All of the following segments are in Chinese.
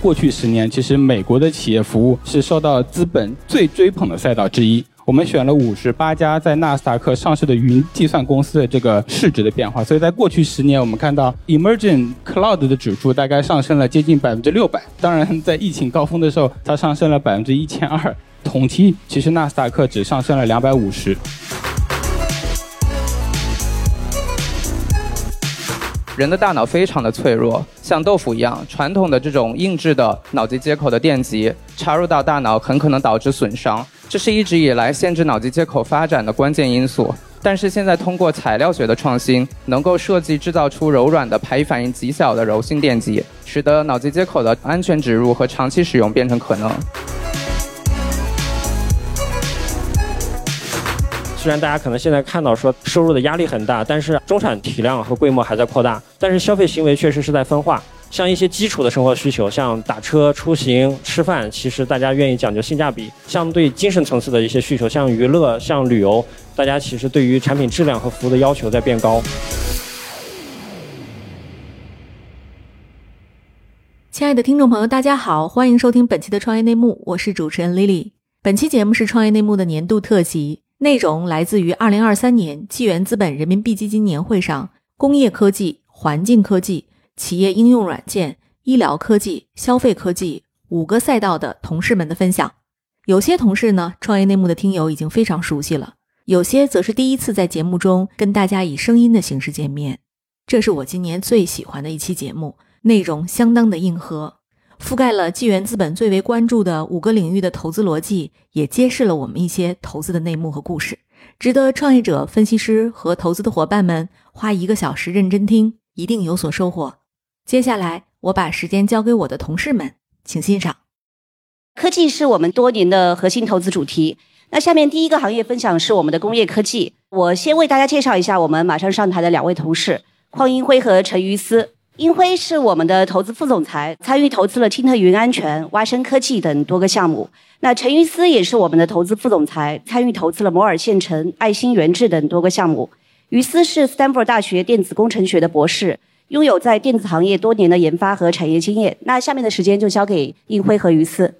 过去十年，其实美国的企业服务是受到资本最追捧的赛道之一。我们选了五十八家在纳斯达克上市的云计算公司的这个市值的变化，所以在过去十年，我们看到 Emerging Cloud 的指数大概上升了接近百分之六百。当然，在疫情高峰的时候，它上升了百分之一千二。同期，其实纳斯达克只上升了两百五十。人的大脑非常的脆弱，像豆腐一样，传统的这种硬质的脑机接口的电极插入到大脑，很可能导致损伤，这是一直以来限制脑机接口发展的关键因素。但是现在通过材料学的创新，能够设计制造出柔软的排异反应极小的柔性电极，使得脑机接口的安全植入和长期使用变成可能。虽然大家可能现在看到说收入的压力很大，但是中产体量和规模还在扩大，但是消费行为确实是在分化。像一些基础的生活需求，像打车、出行、吃饭，其实大家愿意讲究性价比。相对精神层次的一些需求，像娱乐、像旅游，大家其实对于产品质量和服务的要求在变高。亲爱的听众朋友，大家好，欢迎收听本期的创业内幕，我是主持人 Lily。本期节目是创业内幕的年度特辑。内容来自于二零二三年纪元资本人民币基金年会上，工业科技、环境科技、企业应用软件、医疗科技、消费科技五个赛道的同事们的分享。有些同事呢，创业内幕的听友已经非常熟悉了；有些则是第一次在节目中跟大家以声音的形式见面。这是我今年最喜欢的一期节目，内容相当的硬核。覆盖了纪元资本最为关注的五个领域的投资逻辑，也揭示了我们一些投资的内幕和故事，值得创业者、分析师和投资的伙伴们花一个小时认真听，一定有所收获。接下来，我把时间交给我的同事们，请欣赏。科技是我们多年的核心投资主题。那下面第一个行业分享是我们的工业科技。我先为大家介绍一下我们马上上台的两位同事：邝英辉和陈于思。英辉是我们的投资副总裁，参与投资了青特云安全、蛙声科技等多个项目。那陈于思也是我们的投资副总裁，参与投资了摩尔县城、爱心源智等多个项目。于思是斯坦福大学电子工程学的博士，拥有在电子行业多年的研发和产业经验。那下面的时间就交给英辉和于思。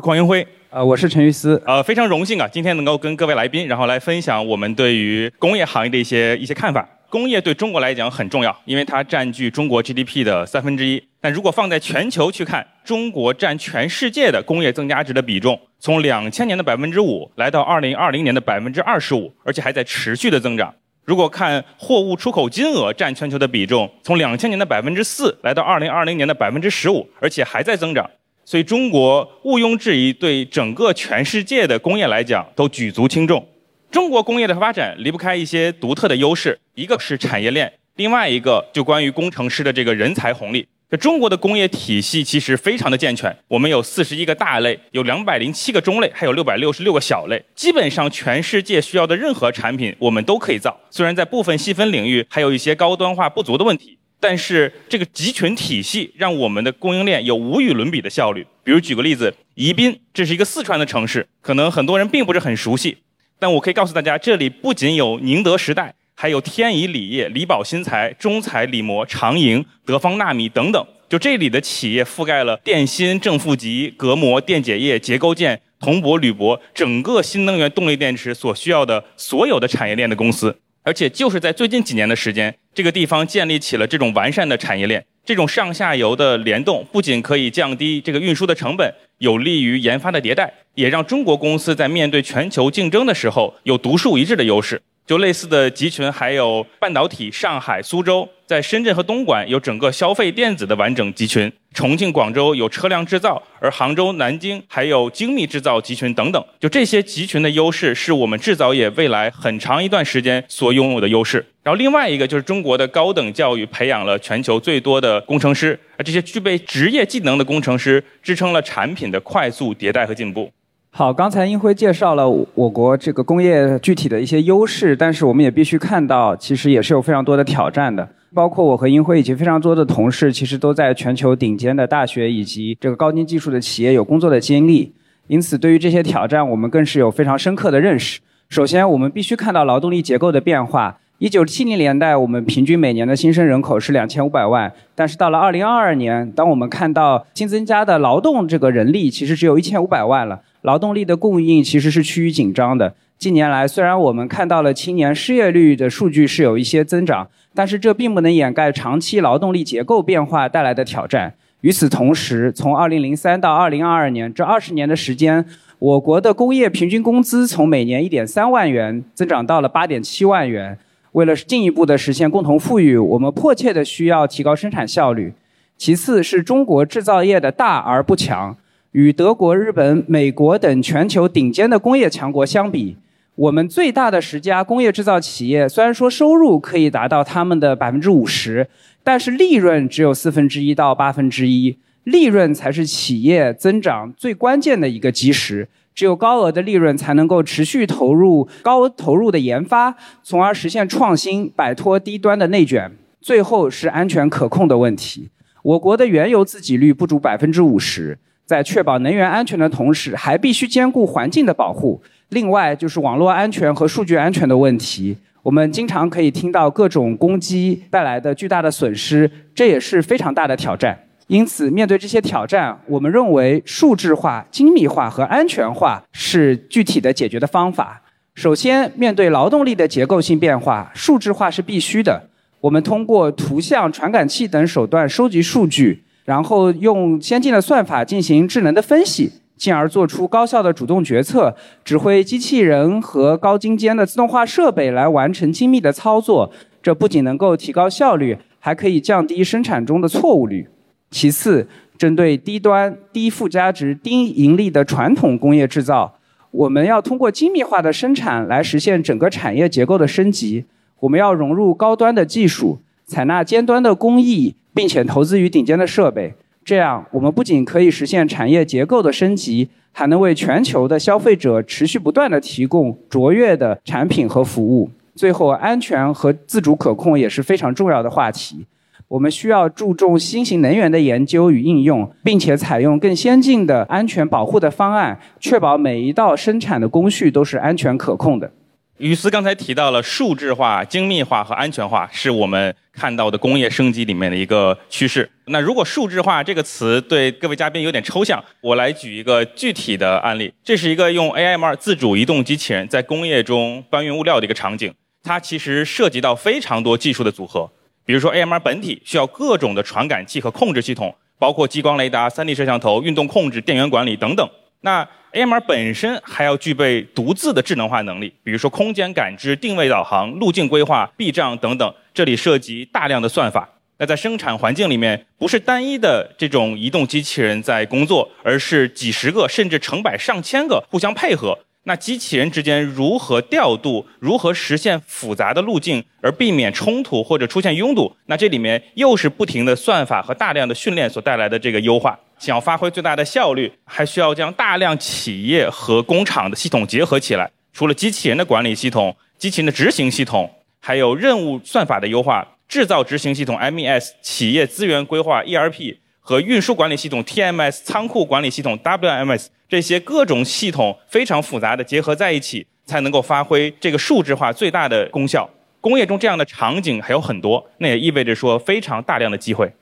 邝英辉，呃，我是陈于思，呃，非常荣幸啊，今天能够跟各位来宾，然后来分享我们对于工业行业的一些一些看法。工业对中国来讲很重要，因为它占据中国 GDP 的三分之一。但如果放在全球去看，中国占全世界的工业增加值的比重，从两千年的百分之五来到二零二零年的百分之二十五，而且还在持续的增长。如果看货物出口金额占全球的比重，从两千年的百分之四来到二零二零年的百分之十五，而且还在增长。所以中国毋庸置疑，对整个全世界的工业来讲都举足轻重。中国工业的发展离不开一些独特的优势，一个是产业链，另外一个就关于工程师的这个人才红利。这中国的工业体系其实非常的健全，我们有四十一个大类，有两百零七个中类，还有六百六十六个小类，基本上全世界需要的任何产品我们都可以造。虽然在部分细分领域还有一些高端化不足的问题，但是这个集群体系让我们的供应链有无与伦比的效率。比如举个例子，宜宾，这是一个四川的城市，可能很多人并不是很熟悉。但我可以告诉大家，这里不仅有宁德时代，还有天仪锂业、李宝新材、中材锂膜、长盈、德方纳米等等。就这里的企业覆盖了电芯、正负极、隔膜、电解液、结构件、铜箔、铝箔，整个新能源动力电池所需要的所有的产业链的公司。而且就是在最近几年的时间，这个地方建立起了这种完善的产业链。这种上下游的联动不仅可以降低这个运输的成本，有利于研发的迭代，也让中国公司在面对全球竞争的时候有独树一帜的优势。就类似的集群，还有半导体上海、苏州，在深圳和东莞有整个消费电子的完整集群；重庆、广州有车辆制造，而杭州、南京还有精密制造集群等等。就这些集群的优势，是我们制造业未来很长一段时间所拥有的优势。然后另外一个就是中国的高等教育培养了全球最多的工程师，而这些具备职业技能的工程师，支撑了产品的快速迭代和进步。好，刚才英辉介绍了我国这个工业具体的一些优势，但是我们也必须看到，其实也是有非常多的挑战的。包括我和英辉以及非常多的同事，其实都在全球顶尖的大学以及这个高精技术的企业有工作的经历，因此对于这些挑战，我们更是有非常深刻的认识。首先，我们必须看到劳动力结构的变化，一九七零年代，我们平均每年的新生人口是两千五百万，但是到了二零二二年，当我们看到新增加的劳动这个人力其实只有一千五百万了，劳动力的供应其实是趋于紧张的。近年来，虽然我们看到了青年失业率的数据是有一些增长，但是这并不能掩盖长期劳动力结构变化带来的挑战。与此同时，从二零零三到二零二二年这二十年的时间，我国的工业平均工资从每年一点三万元增长到了八点七万元。为了进一步的实现共同富裕，我们迫切的需要提高生产效率。其次是中国制造业的大而不强，与德国、日本、美国等全球顶尖的工业强国相比，我们最大的十家工业制造企业虽然说收入可以达到他们的百分之五十，但是利润只有四分之一到八分之一。利润才是企业增长最关键的一个基石。只有高额的利润，才能够持续投入高投入的研发，从而实现创新，摆脱低端的内卷。最后是安全可控的问题。我国的原油自给率不足百分之五十，在确保能源安全的同时，还必须兼顾环境的保护。另外就是网络安全和数据安全的问题。我们经常可以听到各种攻击带来的巨大的损失，这也是非常大的挑战。因此，面对这些挑战，我们认为数字化、精密化和安全化是具体的解决的方法。首先，面对劳动力的结构性变化，数字化是必须的。我们通过图像传感器等手段收集数据，然后用先进的算法进行智能的分析，进而做出高效的主动决策，指挥机器人和高精尖的自动化设备来完成精密的操作。这不仅能够提高效率，还可以降低生产中的错误率。其次，针对低端、低附加值、低盈利的传统工业制造，我们要通过精密化的生产来实现整个产业结构的升级。我们要融入高端的技术，采纳尖端的工艺，并且投资于顶尖的设备。这样，我们不仅可以实现产业结构的升级，还能为全球的消费者持续不断地提供卓越的产品和服务。最后，安全和自主可控也是非常重要的话题。我们需要注重新型能源的研究与应用，并且采用更先进的安全保护的方案，确保每一道生产的工序都是安全可控的。于斯刚才提到了数字化、精密化和安全化，是我们看到的工业升级里面的一个趋势。那如果数字化这个词对各位嘉宾有点抽象，我来举一个具体的案例。这是一个用 AMR 自主移动机器人在工业中搬运物料的一个场景，它其实涉及到非常多技术的组合。比如说，AMR 本体需要各种的传感器和控制系统，包括激光雷达、3D 摄像头、运动控制、电源管理等等。那 AMR 本身还要具备独自的智能化能力，比如说空间感知、定位导航、路径规划、避障等等。这里涉及大量的算法。那在生产环境里面，不是单一的这种移动机器人在工作，而是几十个甚至成百上千个互相配合。那机器人之间如何调度，如何实现复杂的路径，而避免冲突或者出现拥堵？那这里面又是不停的算法和大量的训练所带来的这个优化。想要发挥最大的效率，还需要将大量企业和工厂的系统结合起来。除了机器人的管理系统、机器人的执行系统，还有任务算法的优化、制造执行系统 MES、企业资源规划 ERP。和运输管理系统 TMS、仓库管理系统 WMS 这些各种系统非常复杂的结合在一起，才能够发挥这个数字化最大的功效。工业中这样的场景还有很多，那也意味着说非常大量的机会。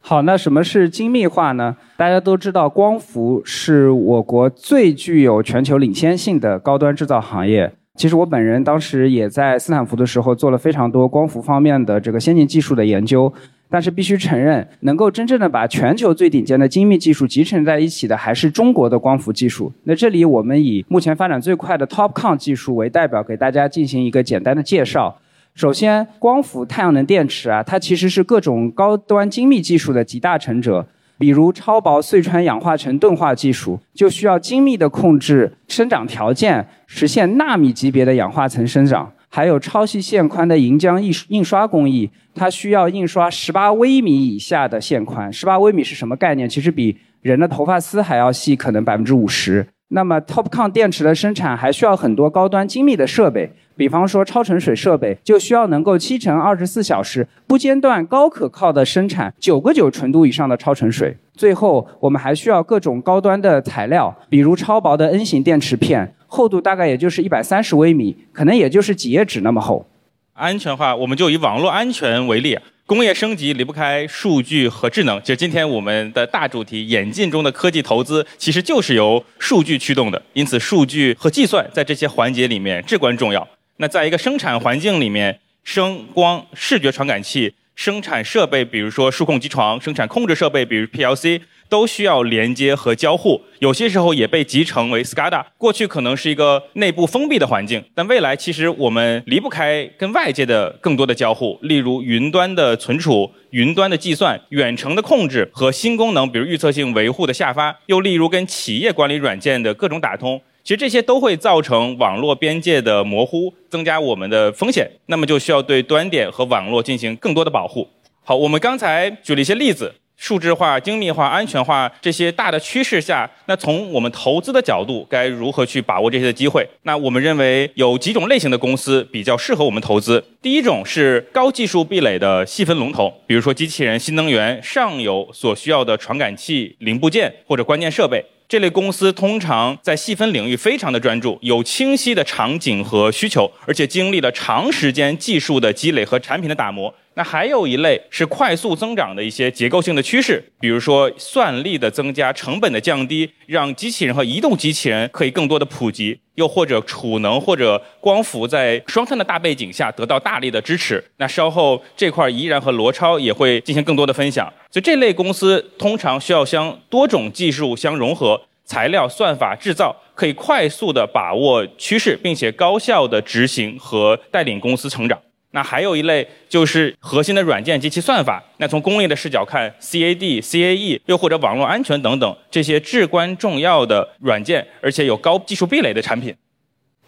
好，那什么是精密化呢？大家都知道，光伏是我国最具有全球领先性的高端制造行业。其实我本人当时也在斯坦福的时候做了非常多光伏方面的这个先进技术的研究。但是必须承认，能够真正的把全球最顶尖的精密技术集成在一起的，还是中国的光伏技术。那这里我们以目前发展最快的 TOPCon 技术为代表，给大家进行一个简单的介绍。首先，光伏太阳能电池啊，它其实是各种高端精密技术的集大成者。比如超薄隧穿氧化层钝化技术，就需要精密的控制生长条件，实现纳米级别的氧化层生长。还有超细线宽的银浆印印刷工艺，它需要印刷十八微米以下的线宽。十八微米是什么概念？其实比人的头发丝还要细，可能百分之五十。那么 TOPCon 电池的生产还需要很多高端精密的设备，比方说超纯水设备，就需要能够七乘二十四小时不间断、高可靠的生产九个九纯度以上的超纯水。最后，我们还需要各种高端的材料，比如超薄的 N 型电池片。厚度大概也就是一百三十微米，可能也就是几页纸那么厚。安全化，我们就以网络安全为例。工业升级离不开数据和智能，其实今天我们的大主题演进中的科技投资，其实就是由数据驱动的。因此，数据和计算在这些环节里面至关重要。那在一个生产环境里面，声光视觉传感器。生产设备，比如说数控机床；生产控制设备，比如 PLC，都需要连接和交互。有些时候也被集成为 SCADA。过去可能是一个内部封闭的环境，但未来其实我们离不开跟外界的更多的交互，例如云端的存储、云端的计算、远程的控制和新功能，比如预测性维护的下发，又例如跟企业管理软件的各种打通。其实这些都会造成网络边界的模糊，增加我们的风险。那么就需要对端点和网络进行更多的保护。好，我们刚才举了一些例子，数字化、精密化、安全化这些大的趋势下，那从我们投资的角度，该如何去把握这些的机会？那我们认为有几种类型的公司比较适合我们投资。第一种是高技术壁垒的细分龙头，比如说机器人、新能源上游所需要的传感器零部件或者关键设备。这类公司通常在细分领域非常的专注，有清晰的场景和需求，而且经历了长时间技术的积累和产品的打磨。那还有一类是快速增长的一些结构性的趋势，比如说算力的增加、成本的降低，让机器人和移动机器人可以更多的普及；又或者储能或者光伏在双碳的大背景下得到大力的支持。那稍后这块怡然和罗超也会进行更多的分享。所以这类公司通常需要将多种技术相融合，材料、算法、制造可以快速的把握趋势，并且高效的执行和带领公司成长。那还有一类就是核心的软件及其算法。那从工业的视角看，CAD、CAE，又或者网络安全等等这些至关重要的软件，而且有高技术壁垒的产品。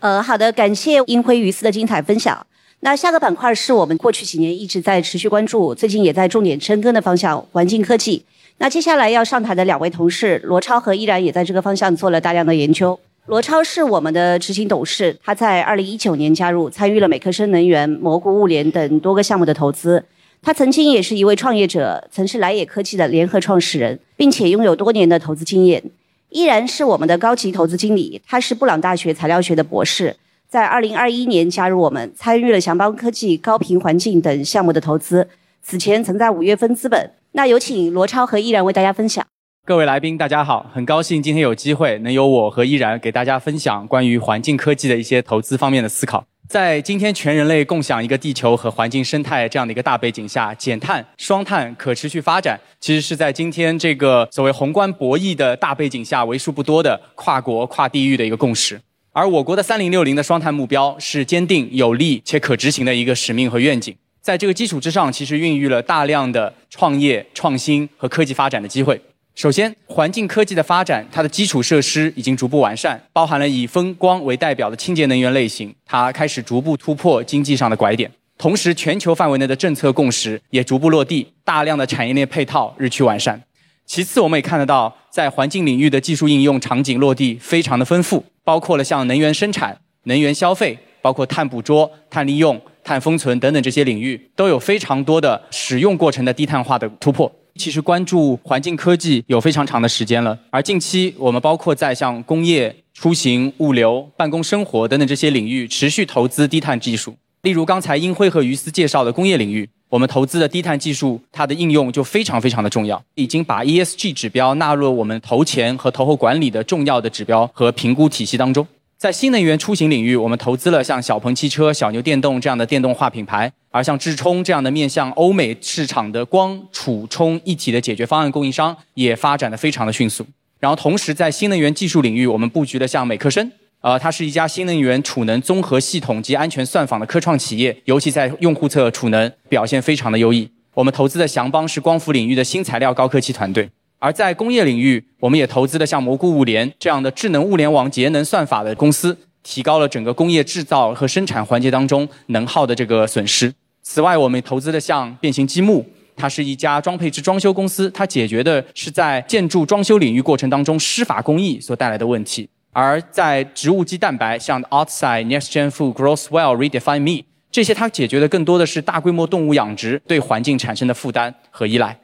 呃，好的，感谢英辉于思的精彩分享。那下个板块是我们过去几年一直在持续关注，最近也在重点深耕的方向——环境科技。那接下来要上台的两位同事罗超和依然也在这个方向做了大量的研究。罗超是我们的执行董事，他在二零一九年加入，参与了美克生能源、蘑菇物联等多个项目的投资。他曾经也是一位创业者，曾是莱野科技的联合创始人，并且拥有多年的投资经验。依然是我们的高级投资经理，他是布朗大学材料学的博士，在二零二一年加入我们，参与了祥邦科技、高频环境等项目的投资。此前曾在五月份资本。那有请罗超和依然为大家分享。各位来宾，大家好，很高兴今天有机会能由我和依然给大家分享关于环境科技的一些投资方面的思考。在今天全人类共享一个地球和环境生态这样的一个大背景下，减碳、双碳、可持续发展，其实是在今天这个所谓宏观博弈的大背景下为数不多的跨国、跨地域的一个共识。而我国的三零六零的双碳目标是坚定、有力且可执行的一个使命和愿景。在这个基础之上，其实孕育了大量的创业、创新和科技发展的机会。首先，环境科技的发展，它的基础设施已经逐步完善，包含了以风光为代表的清洁能源类型，它开始逐步突破经济上的拐点。同时，全球范围内的政策共识也逐步落地，大量的产业链配套日趋完善。其次，我们也看得到，在环境领域的技术应用场景落地非常的丰富，包括了像能源生产、能源消费，包括碳捕捉、碳利用、碳封存等等这些领域，都有非常多的使用过程的低碳化的突破。其实关注环境科技有非常长的时间了，而近期我们包括在像工业、出行、物流、办公生活等等这些领域持续投资低碳技术。例如刚才英辉和于思介绍的工业领域，我们投资的低碳技术，它的应用就非常非常的重要，已经把 ESG 指标纳入了我们投前和投后管理的重要的指标和评估体系当中。在新能源出行领域，我们投资了像小鹏汽车、小牛电动这样的电动化品牌；而像智充这样的面向欧美市场的光储充一体的解决方案供应商，也发展的非常的迅速。然后，同时在新能源技术领域，我们布局了像美克生，呃，它是一家新能源储能综合系统及安全算法的科创企业，尤其在用户侧储能表现非常的优异。我们投资的祥邦是光伏领域的新材料高科技团队。而在工业领域，我们也投资了像蘑菇物联这样的智能物联网节能算法的公司，提高了整个工业制造和生产环节当中能耗的这个损失。此外，我们投资的像变形积木，它是一家装配制装修公司，它解决的是在建筑装修领域过程当中施法工艺所带来的问题。而在植物基蛋白，像 Outside Next Gen Food Grows Well Redefine Me，这些它解决的更多的是大规模动物养殖对环境产生的负担和依赖。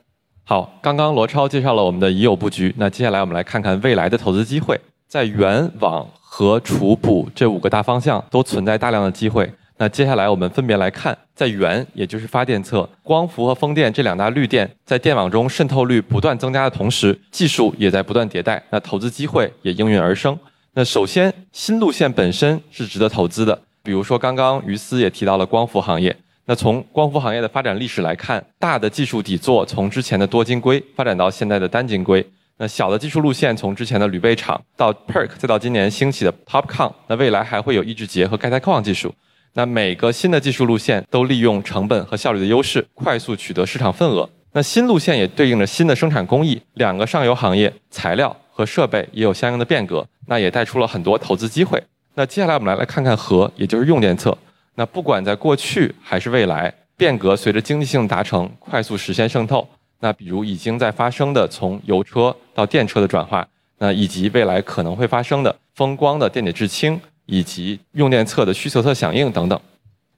好，刚刚罗超介绍了我们的已有布局，那接下来我们来看看未来的投资机会。在源、网和储补这五个大方向都存在大量的机会。那接下来我们分别来看，在源也就是发电侧，光伏和风电这两大绿电在电网中渗透率不断增加的同时，技术也在不断迭代，那投资机会也应运而生。那首先，新路线本身是值得投资的，比如说刚刚于思也提到了光伏行业。那从光伏行业的发展历史来看，大的技术底座从之前的多晶硅发展到现在的单晶硅。那小的技术路线从之前的铝备厂到 PERC，再到今年兴起的 TOPCon，那未来还会有抑制结和钙钛矿技术。那每个新的技术路线都利用成本和效率的优势，快速取得市场份额。那新路线也对应着新的生产工艺，两个上游行业材料和设备也有相应的变革，那也带出了很多投资机会。那接下来我们来来看看核，也就是用电侧。那不管在过去还是未来，变革随着经济性达成，快速实现渗透。那比如已经在发生的从油车到电车的转化，那以及未来可能会发生的风光的电解质氢，以及用电侧的需求侧响应等等。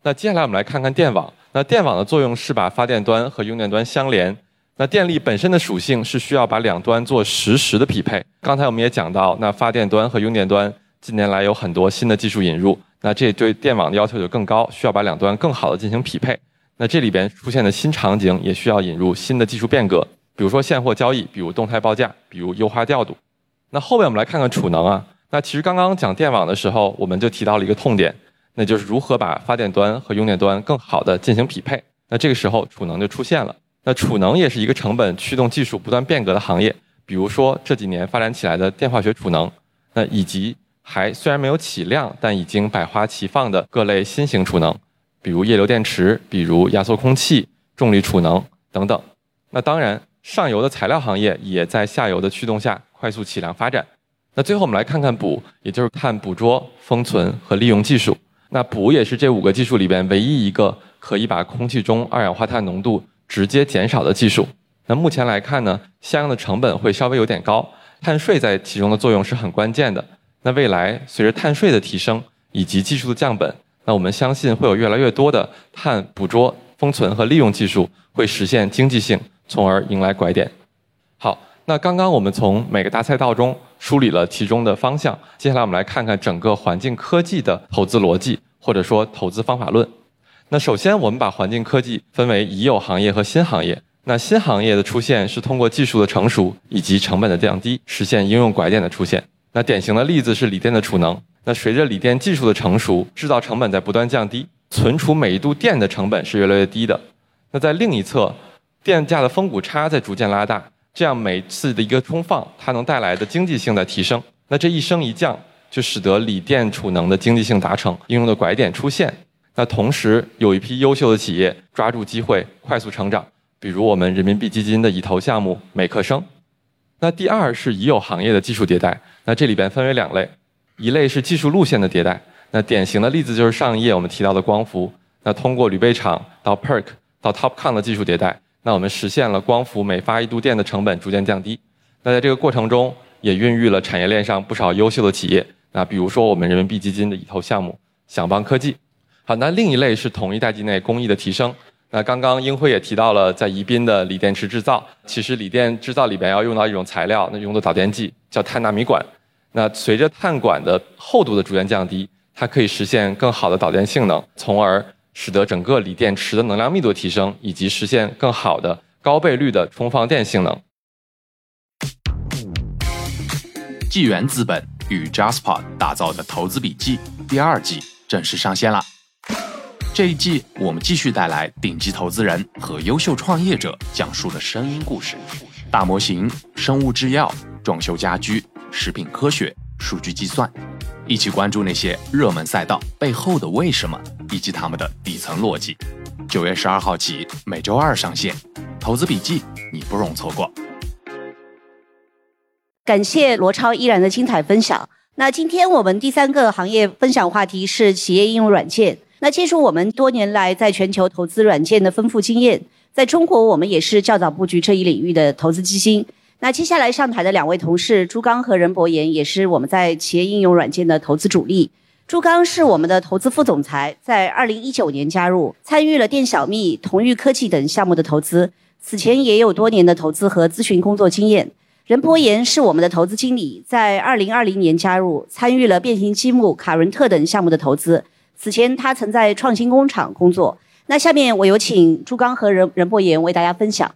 那接下来我们来看看电网。那电网的作用是把发电端和用电端相连。那电力本身的属性是需要把两端做实时的匹配。刚才我们也讲到，那发电端和用电端近年来有很多新的技术引入，那这对电网的要求就更高，需要把两端更好的进行匹配。那这里边出现的新场景也需要引入新的技术变革，比如说现货交易，比如动态报价，比如优化调度。那后面我们来看看储能啊。那其实刚刚讲电网的时候，我们就提到了一个痛点，那就是如何把发电端和用电端更好的进行匹配。那这个时候储能就出现了。那储能也是一个成本驱动技术不断变革的行业，比如说这几年发展起来的电化学储能，那以及还虽然没有起量，但已经百花齐放的各类新型储能。比如液流电池，比如压缩空气、重力储能等等。那当然，上游的材料行业也在下游的驱动下快速起量发展。那最后我们来看看捕，也就是看捕捉、封存和利用技术。那捕也是这五个技术里边唯一一个可以把空气中二氧化碳浓度直接减少的技术。那目前来看呢，相应的成本会稍微有点高，碳税在其中的作用是很关键的。那未来随着碳税的提升以及技术的降本。那我们相信会有越来越多的碳捕捉、封存和利用技术会实现经济性，从而迎来拐点。好，那刚刚我们从每个大赛道中梳理了其中的方向，接下来我们来看看整个环境科技的投资逻辑，或者说投资方法论。那首先，我们把环境科技分为已有行业和新行业。那新行业的出现是通过技术的成熟以及成本的降低，实现应用拐点的出现。那典型的例子是锂电的储能。那随着锂电技术的成熟，制造成本在不断降低，存储每一度电的成本是越来越低的。那在另一侧，电价的峰谷差在逐渐拉大，这样每次的一个充放，它能带来的经济性在提升。那这一升一降，就使得锂电储能的经济性达成，应用的拐点出现。那同时，有一批优秀的企业抓住机会，快速成长，比如我们人民币基金的已投项目美克生。那第二是已有行业的技术迭代，那这里边分为两类。一类是技术路线的迭代，那典型的例子就是上一页我们提到的光伏。那通过铝备厂到 PERC 到 TOPCon 的技术迭代，那我们实现了光伏每发一度电的成本逐渐降低。那在这个过程中，也孕育了产业链上不少优秀的企业。那比如说我们人民币基金的已投项目享邦科技。好，那另一类是同一代际内工艺的提升。那刚刚英辉也提到了在宜宾的锂电池制造，其实锂电制造里边要用到一种材料，那用的导电剂叫碳纳米管。那随着碳管的厚度的逐渐降低，它可以实现更好的导电性能，从而使得整个锂电池的能量密度提升，以及实现更好的高倍率的充放电性能。纪元资本与 Jasper 打造的投资笔记第二季正式上线了。这一季我们继续带来顶级投资人和优秀创业者讲述的声音故事，大模型、生物制药、装修家居。食品科学、数据计算，一起关注那些热门赛道背后的为什么，以及他们的底层逻辑。九月十二号起，每周二上线。投资笔记，你不容错过。感谢罗超依然的精彩分享。那今天我们第三个行业分享话题是企业应用软件。那借助我们多年来在全球投资软件的丰富经验，在中国我们也是较早布局这一领域的投资基金。那接下来上台的两位同事朱刚和任博言，也是我们在企业应用软件的投资主力。朱刚是我们的投资副总裁，在二零一九年加入，参与了电小蜜、同域科技等项目的投资。此前也有多年的投资和咨询工作经验。任博言是我们的投资经理，在二零二零年加入，参与了变形积木、卡伦特等项目的投资。此前他曾在创新工厂工作。那下面我有请朱刚和任任博言为大家分享。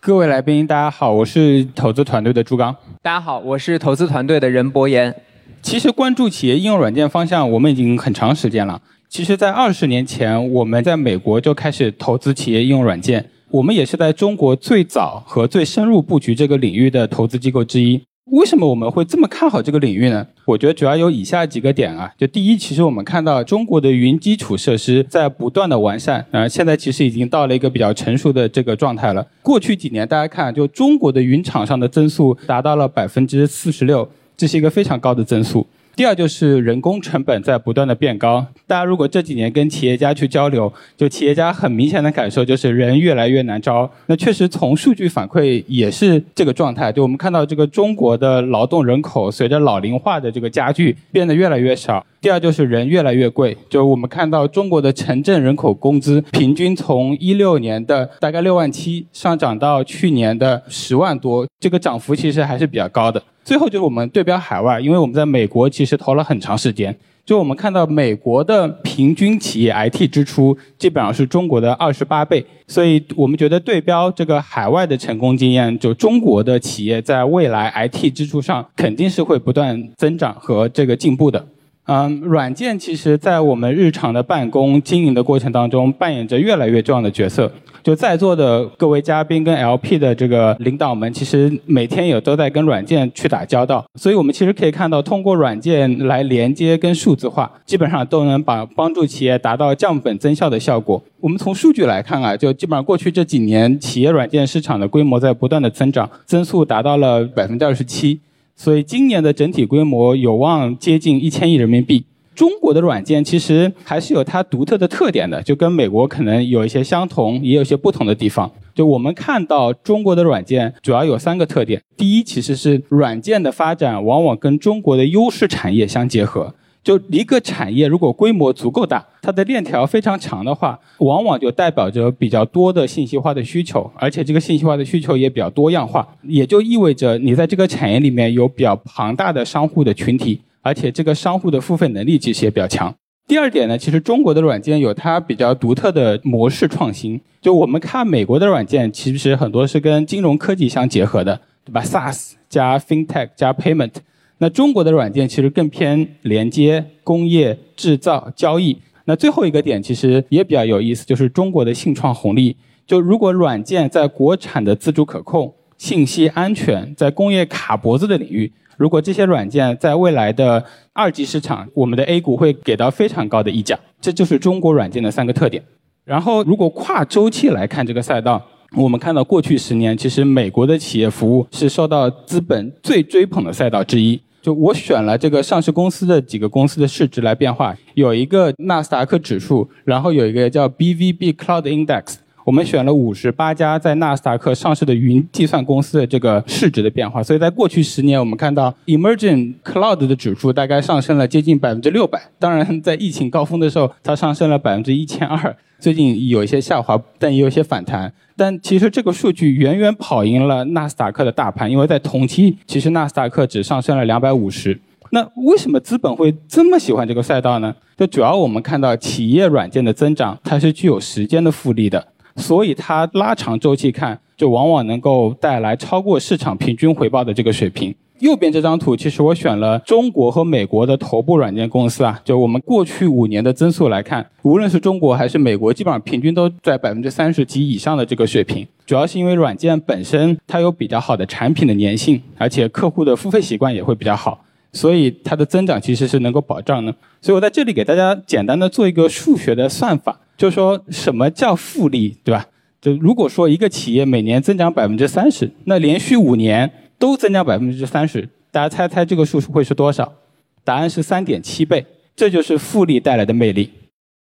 各位来宾，大家好，我是投资团队的朱刚。大家好，我是投资团队的任博言。其实关注企业应用软件方向，我们已经很长时间了。其实，在二十年前，我们在美国就开始投资企业应用软件。我们也是在中国最早和最深入布局这个领域的投资机构之一。为什么我们会这么看好这个领域呢？我觉得主要有以下几个点啊。就第一，其实我们看到中国的云基础设施在不断的完善，啊，现在其实已经到了一个比较成熟的这个状态了。过去几年，大家看，就中国的云厂商的增速达到了百分之四十六，这是一个非常高的增速。第二就是人工成本在不断的变高。大家如果这几年跟企业家去交流，就企业家很明显的感受就是人越来越难招。那确实从数据反馈也是这个状态。就我们看到这个中国的劳动人口随着老龄化的这个加剧变得越来越少。第二就是人越来越贵。就是我们看到中国的城镇人口工资平均从一六年的大概六万七上涨到去年的十万多，这个涨幅其实还是比较高的。最后就是我们对标海外，因为我们在美国其实投了很长时间，就我们看到美国的平均企业 IT 支出基本上是中国的二十八倍，所以我们觉得对标这个海外的成功经验，就中国的企业在未来 IT 支出上肯定是会不断增长和这个进步的。嗯，软件其实在我们日常的办公经营的过程当中扮演着越来越重要的角色。就在座的各位嘉宾跟 LP 的这个领导们，其实每天也都在跟软件去打交道。所以我们其实可以看到，通过软件来连接跟数字化，基本上都能把帮助企业达到降本增效的效果。我们从数据来看啊，就基本上过去这几年，企业软件市场的规模在不断的增长，增速达到了百分之二十七。所以今年的整体规模有望接近一千亿人民币。中国的软件其实还是有它独特的特点的，就跟美国可能有一些相同，也有一些不同的地方。就我们看到中国的软件主要有三个特点：第一，其实是软件的发展往往跟中国的优势产业相结合。就一个产业如果规模足够大，它的链条非常长的话，往往就代表着比较多的信息化的需求，而且这个信息化的需求也比较多样化，也就意味着你在这个产业里面有比较庞大的商户的群体，而且这个商户的付费能力其实也比较强。第二点呢，其实中国的软件有它比较独特的模式创新。就我们看美国的软件，其实很多是跟金融科技相结合的，对吧？SaaS 加 FinTech 加 Payment。那中国的软件其实更偏连接、工业、制造、交易。那最后一个点其实也比较有意思，就是中国的信创红利。就如果软件在国产的自主可控、信息安全，在工业卡脖子的领域，如果这些软件在未来的二级市场，我们的 A 股会给到非常高的溢价。这就是中国软件的三个特点。然后，如果跨周期来看这个赛道。我们看到过去十年，其实美国的企业服务是受到资本最追捧的赛道之一。就我选了这个上市公司的几个公司的市值来变化，有一个纳斯达克指数，然后有一个叫 BVB Cloud Index。我们选了五十八家在纳斯达克上市的云计算公司的这个市值的变化。所以在过去十年，我们看到 Emerging Cloud 的指数大概上升了接近百分之六百。当然，在疫情高峰的时候，它上升了百分之一千二。最近有一些下滑，但也有一些反弹。但其实这个数据远远跑赢了纳斯达克的大盘，因为在同期，其实纳斯达克只上升了两百五十。那为什么资本会这么喜欢这个赛道呢？就主要我们看到企业软件的增长，它是具有时间的复利的，所以它拉长周期看，就往往能够带来超过市场平均回报的这个水平。右边这张图，其实我选了中国和美国的头部软件公司啊，就我们过去五年的增速来看，无论是中国还是美国，基本上平均都在百分之三十及以上的这个水平。主要是因为软件本身它有比较好的产品的粘性，而且客户的付费习惯也会比较好，所以它的增长其实是能够保障的。所以我在这里给大家简单的做一个数学的算法，就是说什么叫复利，对吧？就如果说一个企业每年增长百分之三十，那连续五年。都增加百分之三十，大家猜猜这个数会是多少？答案是三点七倍，这就是复利带来的魅力。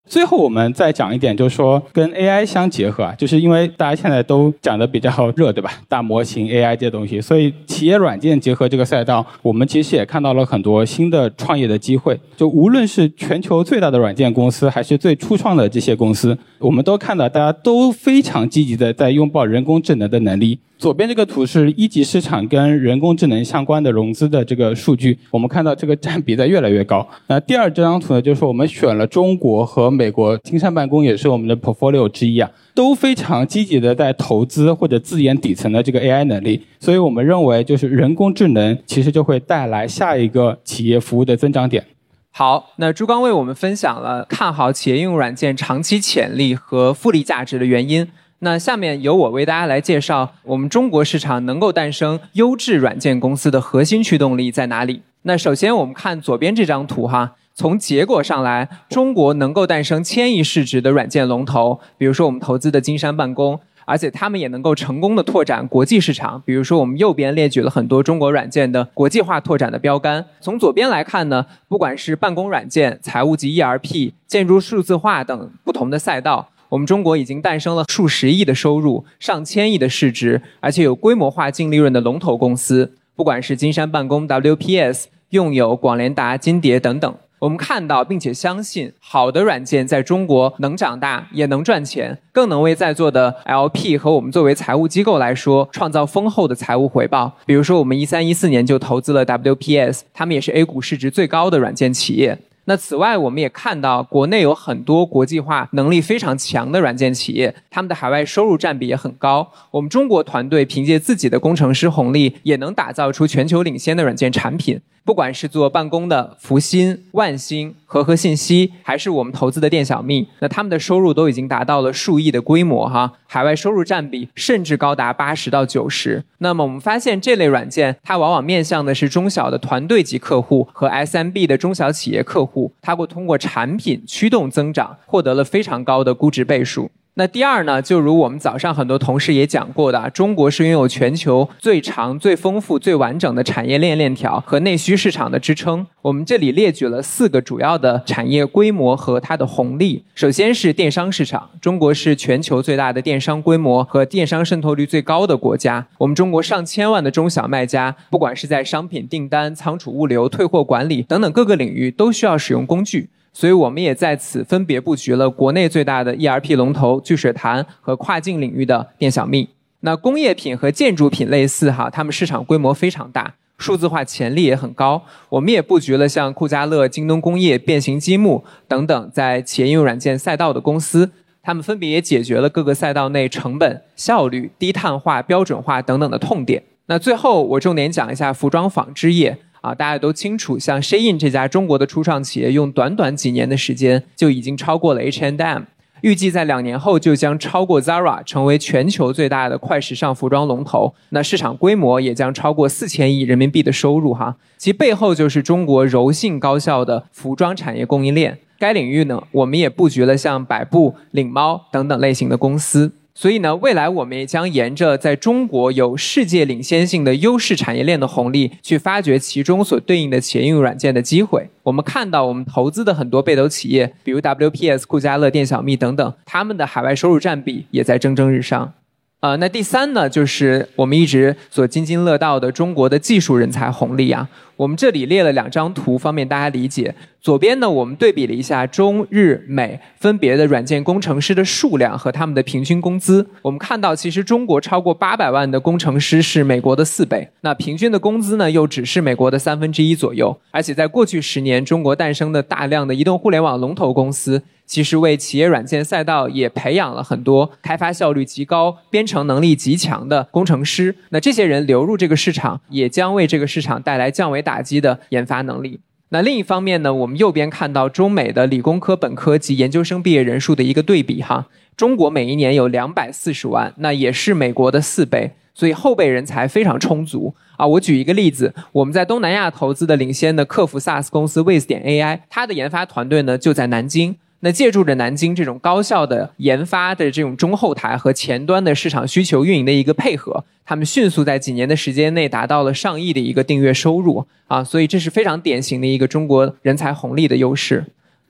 最后我们再讲一点，就是说跟 AI 相结合啊，就是因为大家现在都讲的比较热，对吧？大模型 AI 这些东西，所以企业软件结合这个赛道，我们其实也看到了很多新的创业的机会。就无论是全球最大的软件公司，还是最初创的这些公司，我们都看到大家都非常积极的在拥抱人工智能的能力。左边这个图是一级市场跟人工智能相关的融资的这个数据，我们看到这个占比在越来越高。那第二这张图呢，就是我们选了中国和美国，金山办公也是我们的 portfolio 之一啊，都非常积极的在投资或者自研底层的这个 AI 能力。所以我们认为，就是人工智能其实就会带来下一个企业服务的增长点。好，那朱刚为我们分享了看好企业应用软件长期潜力和复利价值的原因。那下面由我为大家来介绍，我们中国市场能够诞生优质软件公司的核心驱动力在哪里？那首先我们看左边这张图哈，从结果上来，中国能够诞生千亿市值的软件龙头，比如说我们投资的金山办公，而且他们也能够成功的拓展国际市场，比如说我们右边列举了很多中国软件的国际化拓展的标杆。从左边来看呢，不管是办公软件、财务及 ERP、建筑数字化等不同的赛道。我们中国已经诞生了数十亿的收入、上千亿的市值，而且有规模化净利润的龙头公司，不管是金山办公、WPS、用友、广联达、金蝶等等。我们看到并且相信，好的软件在中国能长大，也能赚钱，更能为在座的 LP 和我们作为财务机构来说，创造丰厚的财务回报。比如说，我们一三一四年就投资了 WPS，他们也是 A 股市值最高的软件企业。那此外，我们也看到国内有很多国际化能力非常强的软件企业，他们的海外收入占比也很高。我们中国团队凭借自己的工程师红利，也能打造出全球领先的软件产品。不管是做办公的福星、万兴、和和信息，还是我们投资的店小蜜，那他们的收入都已经达到了数亿的规模哈，海外收入占比甚至高达八十到九十。那么我们发现这类软件，它往往面向的是中小的团队级客户和 SMB 的中小企业客户，它会通过产品驱动增长，获得了非常高的估值倍数。那第二呢，就如我们早上很多同事也讲过的，中国是拥有全球最长、最丰富、最完整的产业链链条和内需市场的支撑。我们这里列举了四个主要的产业规模和它的红利。首先是电商市场，中国是全球最大的电商规模和电商渗透率最高的国家。我们中国上千万的中小卖家，不管是在商品订单、仓储物流、退货管理等等各个领域，都需要使用工具。所以我们也在此分别布局了国内最大的 ERP 龙头聚水潭和跨境领域的店小蜜。那工业品和建筑品类似哈，他们市场规模非常大，数字化潜力也很高。我们也布局了像酷家乐、京东工业、变形积木等等在企业应用软件赛道的公司，他们分别也解决了各个赛道内成本、效率、低碳化、标准化等等的痛点。那最后我重点讲一下服装纺织业。啊，大家都清楚，像 Shein 这家中国的初创企业，用短短几年的时间就已经超过了 H&M，预计在两年后就将超过 Zara，成为全球最大的快时尚服装龙头。那市场规模也将超过四千亿人民币的收入哈，其背后就是中国柔性高效的服装产业供应链。该领域呢，我们也布局了像百步、领猫等等类型的公司。所以呢，未来我们也将沿着在中国有世界领先性的优势产业链的红利，去发掘其中所对应的企业应用软件的机会。我们看到，我们投资的很多被投企业，比如 WPS、酷家乐、店小蜜等等，他们的海外收入占比也在蒸蒸日上。呃，那第三呢，就是我们一直所津津乐道的中国的技术人才红利啊。我们这里列了两张图，方便大家理解。左边呢，我们对比了一下中日美分别的软件工程师的数量和他们的平均工资。我们看到，其实中国超过八百万的工程师是美国的四倍，那平均的工资呢，又只是美国的三分之一左右。而且在过去十年，中国诞生的大量的移动互联网龙头公司。其实为企业软件赛道也培养了很多开发效率极高、编程能力极强的工程师。那这些人流入这个市场，也将为这个市场带来降维打打击的研发能力。那另一方面呢，我们右边看到中美的理工科本科及研究生毕业人数的一个对比哈。中国每一年有两百四十万，那也是美国的四倍，所以后备人才非常充足啊。我举一个例子，我们在东南亚投资的领先的客服 SaaS 公司 Wiz 点 AI，它的研发团队呢就在南京。那借助着南京这种高效的研发的这种中后台和前端的市场需求运营的一个配合，他们迅速在几年的时间内达到了上亿的一个订阅收入啊！所以这是非常典型的一个中国人才红利的优势。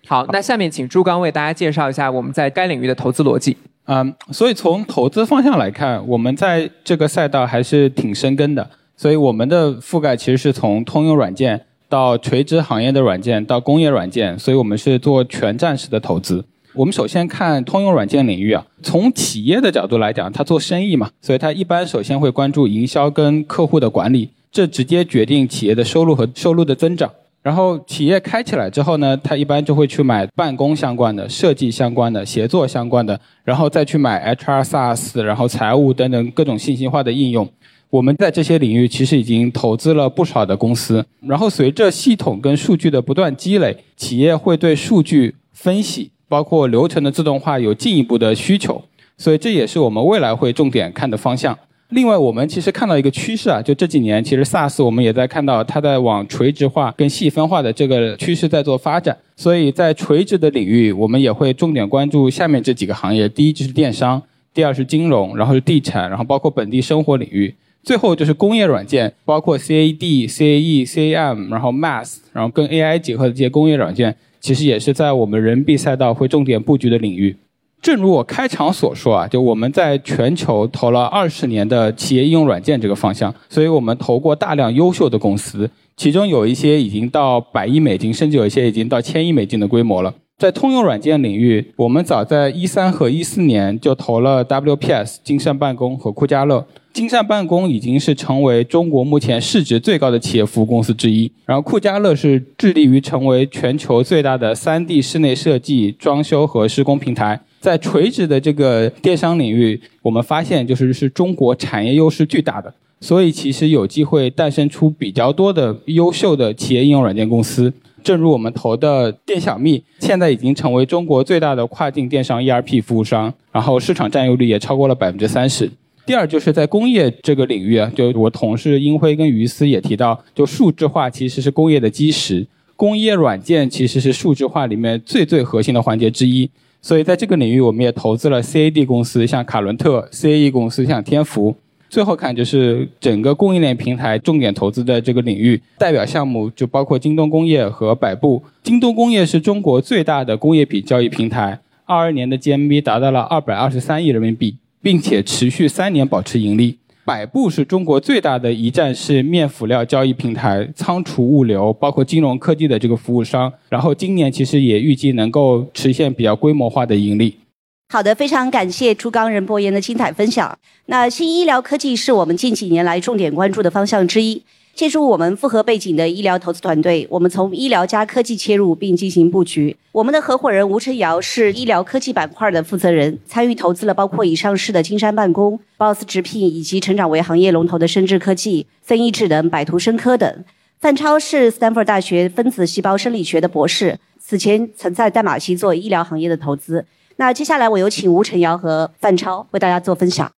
好，那下面请朱刚为大家介绍一下我们在该领域的投资逻辑。嗯，所以从投资方向来看，我们在这个赛道还是挺深耕的。所以我们的覆盖其实是从通用软件到垂直行业的软件到工业软件，所以我们是做全站式的投资。我们首先看通用软件领域啊，从企业的角度来讲，它做生意嘛，所以它一般首先会关注营销跟客户的管理，这直接决定企业的收入和收入的增长。然后企业开起来之后呢，它一般就会去买办公相关的、设计相关的、协作相关的，然后再去买 HR、SaaS，然后财务等等各种信息化的应用。我们在这些领域其实已经投资了不少的公司。然后随着系统跟数据的不断积累，企业会对数据分析。包括流程的自动化有进一步的需求，所以这也是我们未来会重点看的方向。另外，我们其实看到一个趋势啊，就这几年其实 SaaS 我们也在看到它在往垂直化跟细分化的这个趋势在做发展。所以在垂直的领域，我们也会重点关注下面这几个行业：第一就是电商，第二是金融，然后是地产，然后包括本地生活领域，最后就是工业软件，包括 CAD、CAE、CAM，然后 Math，然后跟 AI 结合的这些工业软件。其实也是在我们人民币赛道会重点布局的领域。正如我开场所说啊，就我们在全球投了二十年的企业应用软件这个方向，所以我们投过大量优秀的公司，其中有一些已经到百亿美金，甚至有一些已经到千亿美金的规模了。在通用软件领域，我们早在一三和一四年就投了 WPS、金山办公和酷家乐。金善办公已经是成为中国目前市值最高的企业服务公司之一。然后酷家乐是致力于成为全球最大的 3D 室内设计、装修和施工平台。在垂直的这个电商领域，我们发现就是是中国产业优势巨大的，所以其实有机会诞生出比较多的优秀的企业应用软件公司。正如我们投的电小蜜，现在已经成为中国最大的跨境电商 ERP 服务商，然后市场占有率也超过了百分之三十。第二就是在工业这个领域啊，就我同事英辉跟于思也提到，就数字化其实是工业的基石，工业软件其实是数字化里面最最核心的环节之一。所以在这个领域，我们也投资了 CAD 公司，像卡伦特；CAE 公司像天福。最后看就是整个供应链平台重点投资的这个领域，代表项目就包括京东工业和百步。京东工业是中国最大的工业品交易平台，二二年的 GMV 达到了二百二十三亿人民币，并且持续三年保持盈利。百步是中国最大的一站式面辅料交易平台，仓储物流包括金融科技的这个服务商。然后今年其实也预计能够实现比较规模化的盈利。好的，非常感谢朱刚、任博言的精彩分享。那新医疗科技是我们近几年来重点关注的方向之一。借助我们复合背景的医疗投资团队，我们从医疗加科技切入并进行布局。我们的合伙人吴晨瑶是医疗科技板块的负责人，参与投资了包括已上市的金山办公、BOSS 直聘以及成长为行业龙头的生智科技、森医智能、百图生科等。范超是斯坦福大学分子细胞生理学的博士，此前曾在代码系做医疗行业的投资。那接下来我有请吴晨瑶和范超为大家做分享。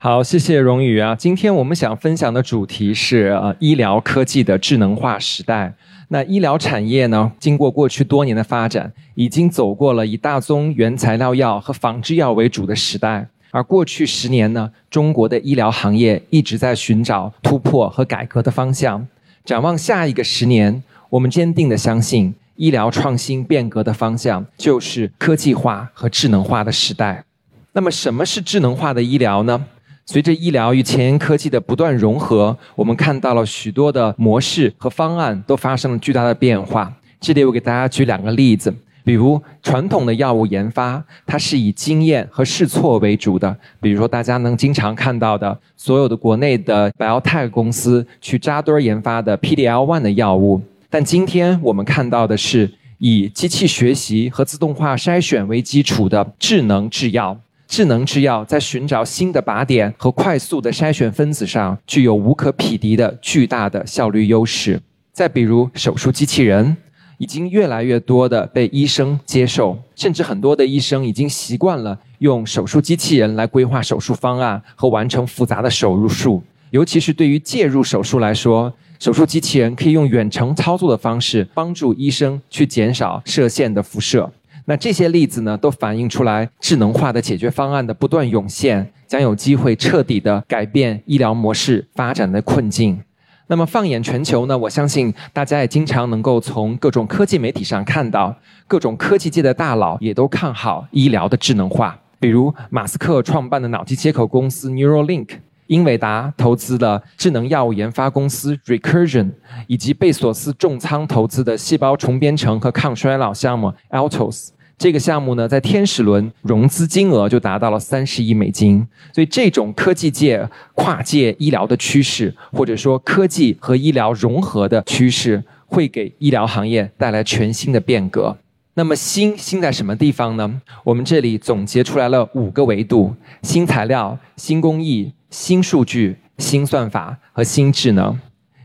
好，谢谢荣宇啊。今天我们想分享的主题是呃医疗科技的智能化时代。那医疗产业呢，经过过去多年的发展，已经走过了以大宗原材料药和仿制药为主的时代。而过去十年呢，中国的医疗行业一直在寻找突破和改革的方向。展望下一个十年，我们坚定的相信。医疗创新变革的方向就是科技化和智能化的时代。那么，什么是智能化的医疗呢？随着医疗与前沿科技的不断融合，我们看到了许多的模式和方案都发生了巨大的变化。这里我给大家举两个例子，比如传统的药物研发，它是以经验和试错为主的。比如说，大家能经常看到的，所有的国内的 biotech 公司去扎堆研发的 PDL1 的药物。但今天我们看到的是以机器学习和自动化筛选为基础的智能制药。智能制药在寻找新的靶点和快速的筛选分子上，具有无可匹敌的巨大的效率优势。再比如手术机器人，已经越来越多的被医生接受，甚至很多的医生已经习惯了用手术机器人来规划手术方案和完成复杂的手术。尤其是对于介入手术来说。手术机器人可以用远程操作的方式帮助医生去减少射线的辐射。那这些例子呢，都反映出来智能化的解决方案的不断涌现，将有机会彻底的改变医疗模式发展的困境。那么放眼全球呢，我相信大家也经常能够从各种科技媒体上看到，各种科技界的大佬也都看好医疗的智能化。比如马斯克创办的脑机接口公司 Neuralink，英伟达投资的智能药物研发公司 Recursion，以及贝索斯重仓投资的细胞重编程和抗衰老项目 Altos。这个项目呢，在天使轮融资金额就达到了三十亿美金，所以这种科技界跨界医疗的趋势，或者说科技和医疗融合的趋势，会给医疗行业带来全新的变革。那么新新在什么地方呢？我们这里总结出来了五个维度：新材料、新工艺、新数据、新算法和新智能。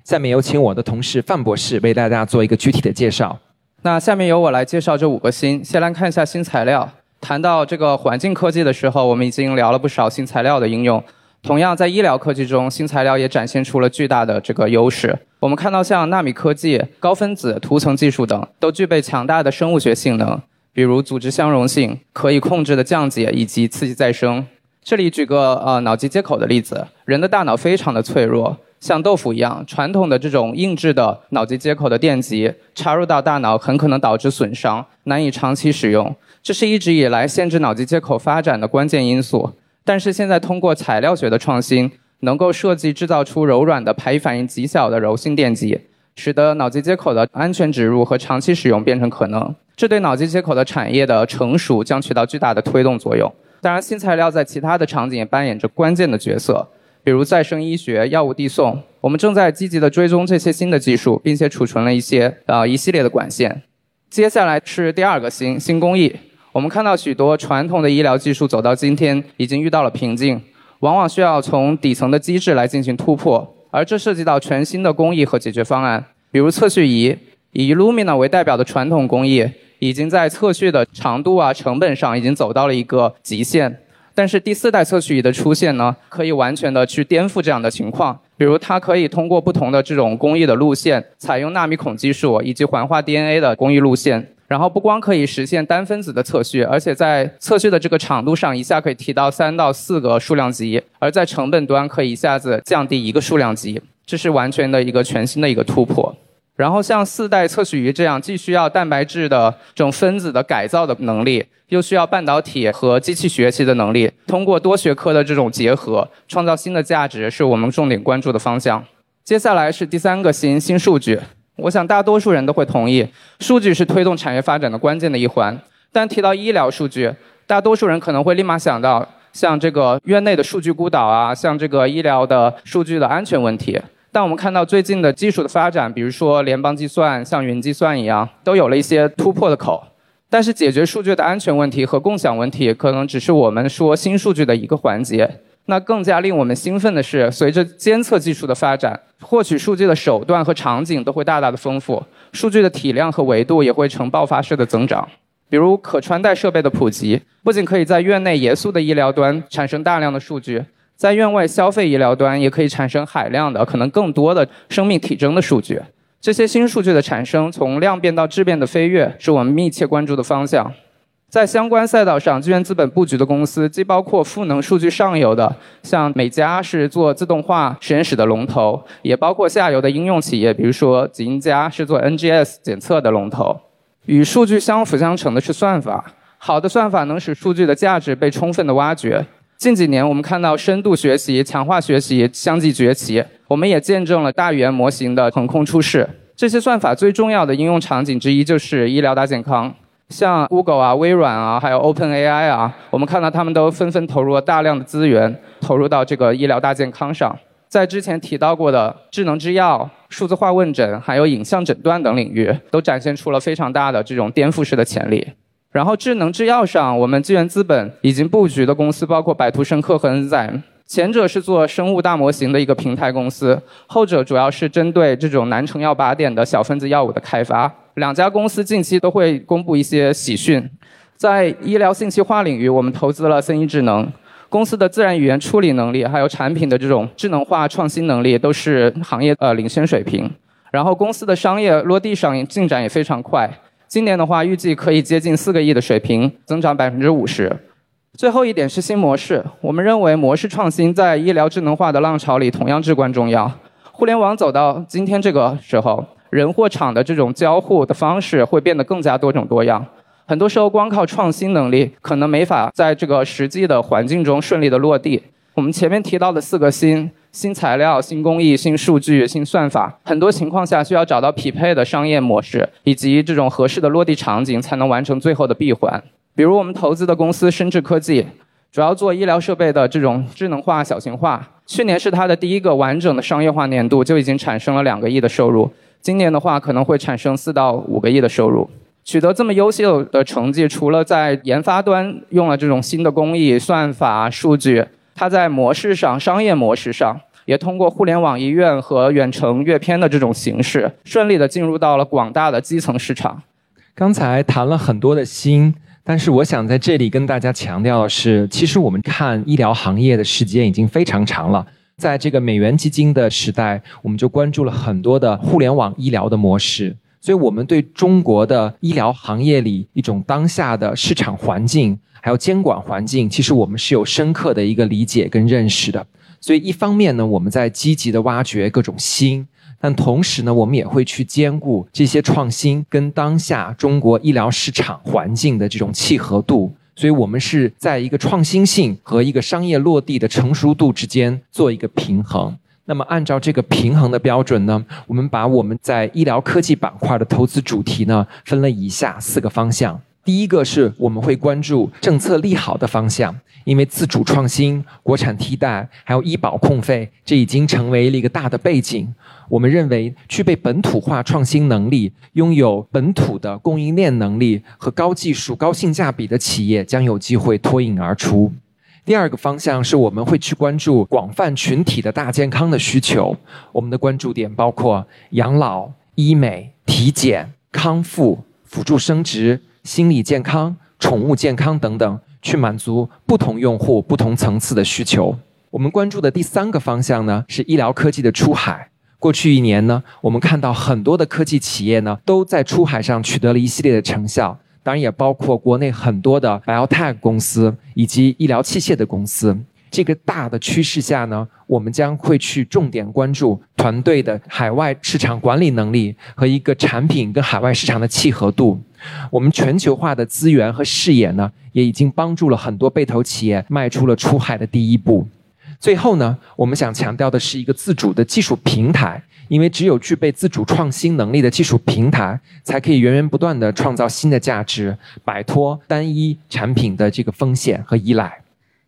下面有请我的同事范博士为大家做一个具体的介绍。那下面由我来介绍这五个新。先来看一下新材料。谈到这个环境科技的时候，我们已经聊了不少新材料的应用。同样，在医疗科技中，新材料也展现出了巨大的这个优势。我们看到，像纳米科技、高分子涂层技术等，都具备强大的生物学性能，比如组织相容性、可以控制的降解以及刺激再生。这里举个呃脑机接口的例子，人的大脑非常的脆弱。像豆腐一样，传统的这种硬质的脑机接口的电极插入到大脑，很可能导致损伤，难以长期使用。这是一直以来限制脑机接口发展的关键因素。但是现在通过材料学的创新，能够设计制造出柔软的、排异反应极小的柔性电极，使得脑机接口的安全植入和长期使用变成可能。这对脑机接口的产业的成熟将起到巨大的推动作用。当然，新材料在其他的场景也扮演着关键的角色。比如再生医学、药物递送，我们正在积极的追踪这些新的技术，并且储存了一些啊一系列的管线。接下来是第二个新新工艺。我们看到许多传统的医疗技术走到今天已经遇到了瓶颈，往往需要从底层的机制来进行突破，而这涉及到全新的工艺和解决方案。比如测序仪，以 Lumina 为代表的传统工艺，已经在测序的长度啊、成本上已经走到了一个极限。但是第四代测序仪的出现呢，可以完全的去颠覆这样的情况。比如，它可以通过不同的这种工艺的路线，采用纳米孔技术以及环化 DNA 的工艺路线，然后不光可以实现单分子的测序，而且在测序的这个长度上一下可以提到三到四个数量级，而在成本端可以一下子降低一个数量级，这是完全的一个全新的一个突破。然后像四代测序仪这样，既需要蛋白质的这种分子的改造的能力，又需要半导体和机器学习的能力，通过多学科的这种结合，创造新的价值，是我们重点关注的方向。接下来是第三个新新数据，我想大多数人都会同意，数据是推动产业发展的关键的一环。但提到医疗数据，大多数人可能会立马想到像这个院内的数据孤岛啊，像这个医疗的数据的安全问题。但我们看到最近的技术的发展，比如说联邦计算、像云计算一样，都有了一些突破的口。但是解决数据的安全问题和共享问题，可能只是我们说新数据的一个环节。那更加令我们兴奋的是，随着监测技术的发展，获取数据的手段和场景都会大大的丰富，数据的体量和维度也会呈爆发式的增长。比如可穿戴设备的普及，不仅可以在院内严肃的医疗端产生大量的数据。在院外消费医疗端也可以产生海量的、可能更多的生命体征的数据。这些新数据的产生，从量变到质变的飞跃，是我们密切关注的方向。在相关赛道上，资源资本布局的公司既包括赋能数据上游的，像美嘉是做自动化实验室的龙头，也包括下游的应用企业，比如说吉英家是做 NGS 检测的龙头。与数据相辅相成的是算法，好的算法能使数据的价值被充分的挖掘。近几年，我们看到深度学习、强化学习相继崛起，我们也见证了大语言模型的横空出世。这些算法最重要的应用场景之一就是医疗大健康，像 Google 啊、微软啊，还有 OpenAI 啊，我们看到他们都纷纷投入了大量的资源，投入到这个医疗大健康上。在之前提到过的智能制药、数字化问诊，还有影像诊断等领域，都展现出了非常大的这种颠覆式的潜力。然后智能制药上，我们纪元资本已经布局的公司包括百图生科和 n z 前者是做生物大模型的一个平台公司，后者主要是针对这种难成药靶点的小分子药物的开发。两家公司近期都会公布一些喜讯。在医疗信息化领域，我们投资了森医智能，公司的自然语言处理能力，还有产品的这种智能化创新能力，都是行业呃领先水平。然后公司的商业落地上进展也非常快。今年的话，预计可以接近四个亿的水平，增长百分之五十。最后一点是新模式，我们认为模式创新在医疗智能化的浪潮里同样至关重要。互联网走到今天这个时候，人或场的这种交互的方式会变得更加多种多样。很多时候，光靠创新能力可能没法在这个实际的环境中顺利的落地。我们前面提到的四个新：新材料、新工艺、新数据、新算法，很多情况下需要找到匹配的商业模式以及这种合适的落地场景，才能完成最后的闭环。比如我们投资的公司深智科技，主要做医疗设备的这种智能化、小型化。去年是它的第一个完整的商业化年度，就已经产生了两个亿的收入。今年的话，可能会产生四到五个亿的收入。取得这么优秀的成绩，除了在研发端用了这种新的工艺、算法、数据，它在模式上、商业模式上，也通过互联网医院和远程阅片的这种形式，顺利的进入到了广大的基层市场。刚才谈了很多的新。但是我想在这里跟大家强调的是，其实我们看医疗行业的时间已经非常长了。在这个美元基金的时代，我们就关注了很多的互联网医疗的模式。所以，我们对中国的医疗行业里一种当下的市场环境，还有监管环境，其实我们是有深刻的一个理解跟认识的。所以，一方面呢，我们在积极的挖掘各种新。但同时呢，我们也会去兼顾这些创新跟当下中国医疗市场环境的这种契合度，所以我们是在一个创新性和一个商业落地的成熟度之间做一个平衡。那么，按照这个平衡的标准呢，我们把我们在医疗科技板块的投资主题呢，分了以下四个方向。第一个是我们会关注政策利好的方向，因为自主创新、国产替代还有医保控费，这已经成为了一个大的背景。我们认为，具备本土化创新能力、拥有本土的供应链能力和高技术、高性价比的企业将有机会脱颖而出。第二个方向是我们会去关注广泛群体的大健康的需求，我们的关注点包括养老、医美、体检、康复、辅助生殖。心理健康、宠物健康等等，去满足不同用户不同层次的需求。我们关注的第三个方向呢，是医疗科技的出海。过去一年呢，我们看到很多的科技企业呢，都在出海上取得了一系列的成效，当然也包括国内很多的 biotech 公司以及医疗器械的公司。这个大的趋势下呢，我们将会去重点关注团队的海外市场管理能力和一个产品跟海外市场的契合度。我们全球化的资源和视野呢，也已经帮助了很多被投企业迈出了出海的第一步。最后呢，我们想强调的是一个自主的技术平台，因为只有具备自主创新能力的技术平台，才可以源源不断的创造新的价值，摆脱单一产品的这个风险和依赖。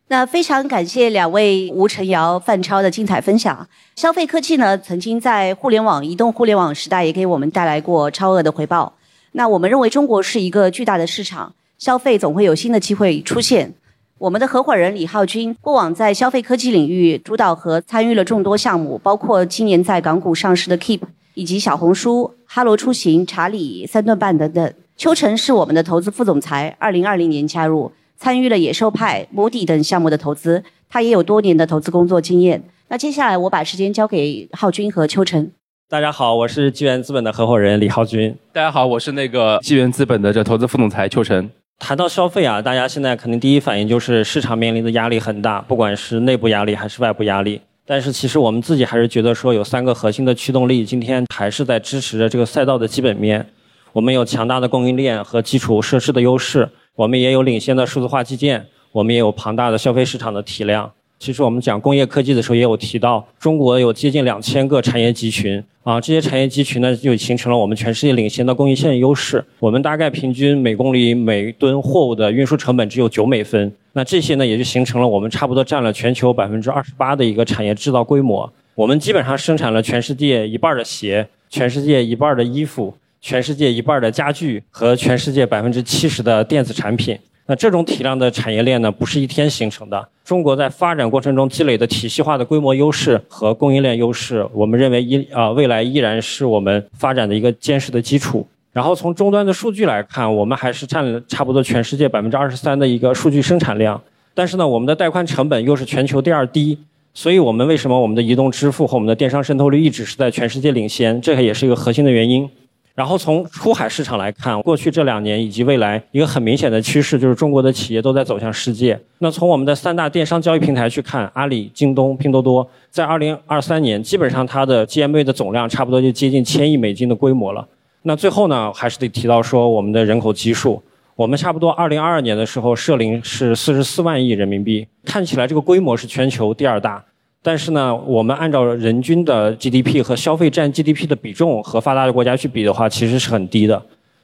那非常感谢两位吴晨瑶、范超的精彩分享。消费科技呢，曾经在互联网、移动互联网时代也给我们带来过超额的回报。那我们认为中国是一个巨大的市场，消费总会有新的机会出现。我们的合伙人李浩军过往在消费科技领域主导和参与了众多项目，包括今年在港股上市的 Keep，以及小红书、哈罗出行、查理、三顿半等等。邱晨是我们的投资副总裁，二零二零年加入。参与了野兽派、摩迪等项目的投资，他也有多年的投资工作经验。那接下来我把时间交给浩军和邱晨。大家好，我是纪元资本的合伙人李浩军。大家好，我是那个纪元资本的这投资副总裁邱晨。谈到消费啊，大家现在肯定第一反应就是市场面临的压力很大，不管是内部压力还是外部压力。但是其实我们自己还是觉得说有三个核心的驱动力，今天还是在支持着这个赛道的基本面。我们有强大的供应链和基础设施的优势。我们也有领先的数字化基建，我们也有庞大的消费市场的体量。其实我们讲工业科技的时候，也有提到中国有接近两千个产业集群啊，这些产业集群呢，就形成了我们全世界领先的供应链优势。我们大概平均每公里每吨货物的运输成本只有九美分，那这些呢，也就形成了我们差不多占了全球百分之二十八的一个产业制造规模。我们基本上生产了全世界一半的鞋，全世界一半的衣服。全世界一半的家具和全世界百分之七十的电子产品，那这种体量的产业链呢，不是一天形成的。中国在发展过程中积累的体系化的规模优势和供应链优势，我们认为依啊未来依然是我们发展的一个坚实的基础。然后从终端的数据来看，我们还是占了差不多全世界百分之二十三的一个数据生产量。但是呢，我们的带宽成本又是全球第二低，所以我们为什么我们的移动支付和我们的电商渗透率一直是在全世界领先？这个也是一个核心的原因。然后从出海市场来看，过去这两年以及未来一个很明显的趋势就是中国的企业都在走向世界。那从我们的三大电商交易平台去看，阿里、京东、拼多多，在二零二三年基本上它的 GMV 的总量差不多就接近千亿美金的规模了。那最后呢，还是得提到说我们的人口基数，我们差不多二零二二年的时候设龄是四十四万亿人民币，看起来这个规模是全球第二大。但是呢，我们按照人均的 GDP 和消费占 GDP 的比重和发达的国家去比的话，其实是很低的。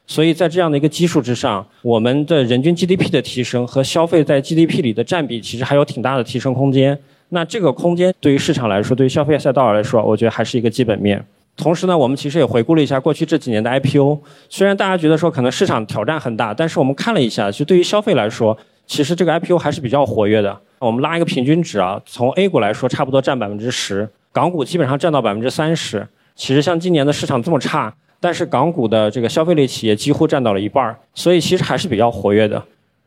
所以在这样的一个基数之上，我们的人均 GDP 的提升和消费在 GDP 里的占比，其实还有挺大的提升空间。那这个空间对于市场来说，对于消费赛道来说，我觉得还是一个基本面。同时呢，我们其实也回顾了一下过去这几年的 IPO，虽然大家觉得说可能市场挑战很大，但是我们看了一下，就对于消费来说，其实这个 IPO 还是比较活跃的。我们拉一个平均值啊，从 A 股来说，差不多占百分之十，港股基本上占到百分之三十。其实像今年的市场这么差，但是港股的这个消费类企业几乎占到了一半所以其实还是比较活跃的。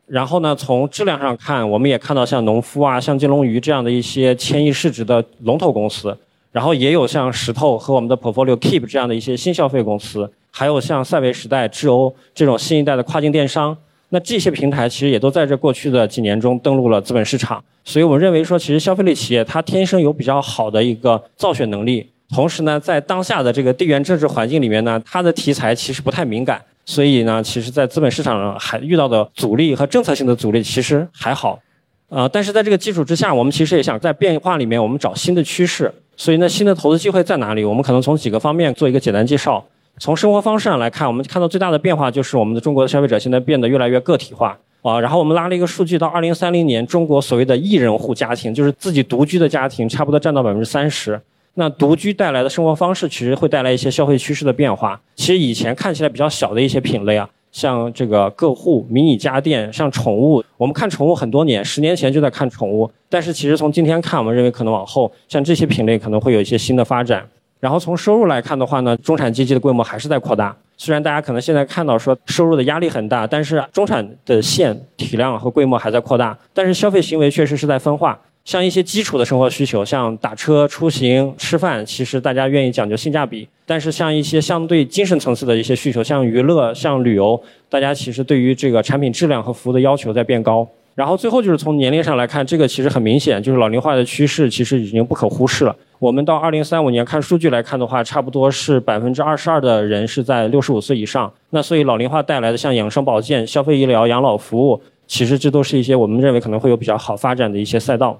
然后呢，从质量上看，我们也看到像农夫啊、像金龙鱼这样的一些千亿市值的龙头公司，然后也有像石头和我们的 Portfolio Keep 这样的一些新消费公司，还有像赛维时代、智欧这种新一代的跨境电商。那这些平台其实也都在这过去的几年中登陆了资本市场，所以我们认为说，其实消费类企业它天生有比较好的一个造血能力，同时呢，在当下的这个地缘政治环境里面呢，它的题材其实不太敏感，所以呢，其实在资本市场上还遇到的阻力和政策性的阻力其实还好，呃，但是在这个基础之下，我们其实也想在变化里面我们找新的趋势，所以呢，新的投资机会在哪里？我们可能从几个方面做一个简单介绍。从生活方式上来看，我们看到最大的变化就是我们的中国的消费者现在变得越来越个体化啊。然后我们拉了一个数据，到二零三零年，中国所谓的一人户家庭，就是自己独居的家庭，差不多占到百分之三十。那独居带来的生活方式，其实会带来一些消费趋势的变化。其实以前看起来比较小的一些品类啊，像这个个护、迷你家电，像宠物，我们看宠物很多年，十年前就在看宠物，但是其实从今天看，我们认为可能往后像这些品类可能会有一些新的发展。然后从收入来看的话呢，中产阶级的规模还是在扩大。虽然大家可能现在看到说收入的压力很大，但是中产的线体量和规模还在扩大。但是消费行为确实是在分化。像一些基础的生活需求，像打车、出行、吃饭，其实大家愿意讲究性价比。但是像一些相对精神层次的一些需求，像娱乐、像旅游，大家其实对于这个产品质量和服务的要求在变高。然后最后就是从年龄上来看，这个其实很明显，就是老龄化的趋势其实已经不可忽视了。我们到二零三五年看数据来看的话，差不多是百分之二十二的人是在六十五岁以上。那所以老龄化带来的像养生保健、消费医疗、养老服务，其实这都是一些我们认为可能会有比较好发展的一些赛道。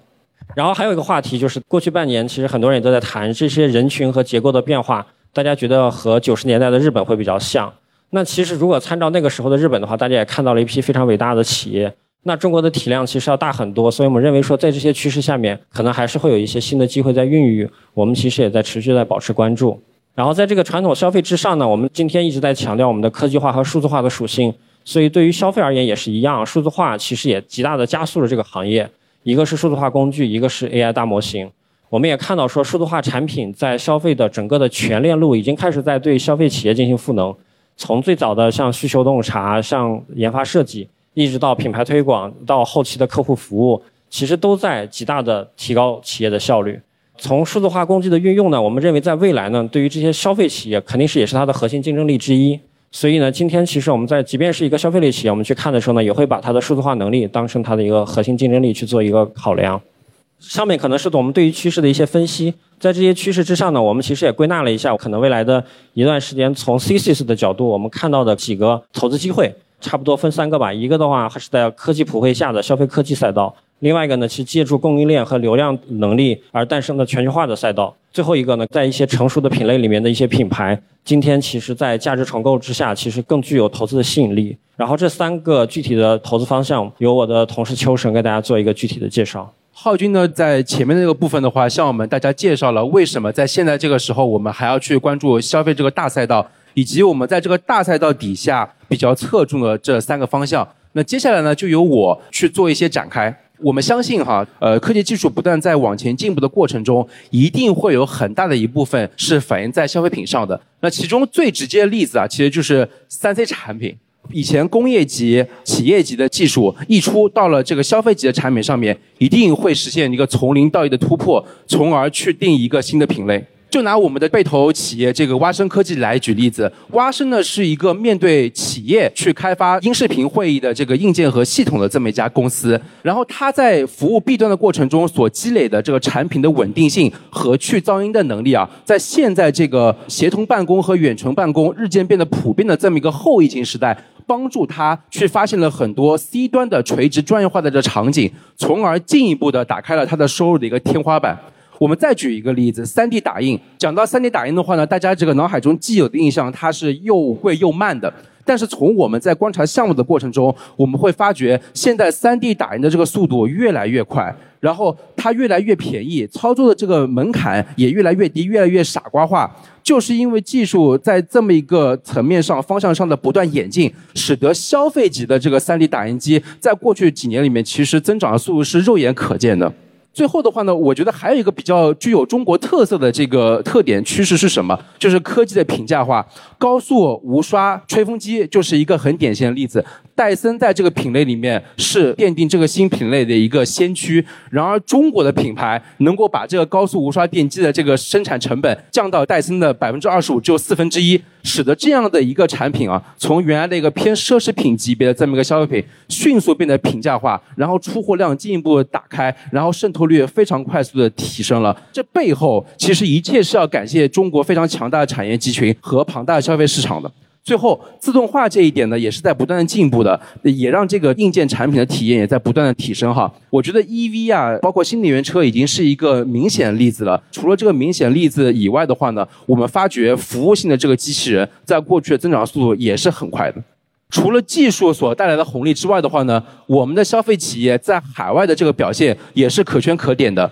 然后还有一个话题就是，过去半年其实很多人也都在谈这些人群和结构的变化，大家觉得和九十年代的日本会比较像。那其实如果参照那个时候的日本的话，大家也看到了一批非常伟大的企业。那中国的体量其实要大很多，所以我们认为说，在这些趋势下面，可能还是会有一些新的机会在孕育。我们其实也在持续在保持关注。然后在这个传统消费之上呢，我们今天一直在强调我们的科技化和数字化的属性。所以对于消费而言也是一样，数字化其实也极大的加速了这个行业。一个是数字化工具，一个是 AI 大模型。我们也看到说，数字化产品在消费的整个的全链路已经开始在对消费企业进行赋能。从最早的像需求洞察，像研发设计。一直到品牌推广，到后期的客户服务，其实都在极大的提高企业的效率。从数字化工具的运用呢，我们认为在未来呢，对于这些消费企业肯定是也是它的核心竞争力之一。所以呢，今天其实我们在即便是一个消费类企业，我们去看的时候呢，也会把它的数字化能力当成它的一个核心竞争力去做一个考量。上面可能是我们对于趋势的一些分析，在这些趋势之上呢，我们其实也归纳了一下，可能未来的一段时间从 CCS 的角度，我们看到的几个投资机会。差不多分三个吧，一个的话还是在科技普惠下的消费科技赛道，另外一个呢是借助供应链和流量能力而诞生的全球化的赛道，最后一个呢在一些成熟的品类里面的一些品牌，今天其实在价值重构之下，其实更具有投资的吸引力。然后这三个具体的投资方向，由我的同事秋神给大家做一个具体的介绍。浩军呢，在前面那个部分的话，向我们大家介绍了为什么在现在这个时候，我们还要去关注消费这个大赛道。以及我们在这个大赛道底下比较侧重的这三个方向，那接下来呢，就由我去做一些展开。我们相信哈，呃，科技技术不断在往前进步的过程中，一定会有很大的一部分是反映在消费品上的。那其中最直接的例子啊，其实就是三 C 产品。以前工业级、企业级的技术一出到了这个消费级的产品上面，一定会实现一个从零到一的突破，从而去定一个新的品类。就拿我们的被投企业这个蛙声科技来举例子，蛙声呢是一个面对企业去开发音视频会议的这个硬件和系统的这么一家公司。然后它在服务 B 端的过程中所积累的这个产品的稳定性和去噪音的能力啊，在现在这个协同办公和远程办公日渐变得普遍的这么一个后疫情时代，帮助它去发现了很多 C 端的垂直专业化的这场景，从而进一步的打开了它的收入的一个天花板。我们再举一个例子，3D 打印。讲到 3D 打印的话呢，大家这个脑海中既有的印象，它是又贵又慢的。但是从我们在观察项目的过程中，我们会发觉，现在 3D 打印的这个速度越来越快，然后它越来越便宜，操作的这个门槛也越来越低，越来越傻瓜化。就是因为技术在这么一个层面上、方向上的不断演进，使得消费级的这个 3D 打印机在过去几年里面，其实增长的速度是肉眼可见的。最后的话呢，我觉得还有一个比较具有中国特色的这个特点趋势是什么？就是科技的平价化，高速无刷吹风机就是一个很典型的例子。戴森在这个品类里面是奠定这个新品类的一个先驱。然而，中国的品牌能够把这个高速无刷电机的这个生产成本降到戴森的百分之二十五，只有四分之一，使得这样的一个产品啊，从原来的一个偏奢侈品级别的这么一个消费品，迅速变得平价化，然后出货量进一步打开，然后渗透率非常快速的提升了。这背后其实一切是要感谢中国非常强大的产业集群和庞大的消费市场的。最后，自动化这一点呢，也是在不断的进步的，也让这个硬件产品的体验也在不断的提升哈。我觉得 EV 啊，包括新能源车已经是一个明显例子了。除了这个明显例子以外的话呢，我们发觉服务性的这个机器人在过去的增长速度也是很快的。除了技术所带来的红利之外的话呢，我们的消费企业在海外的这个表现也是可圈可点的。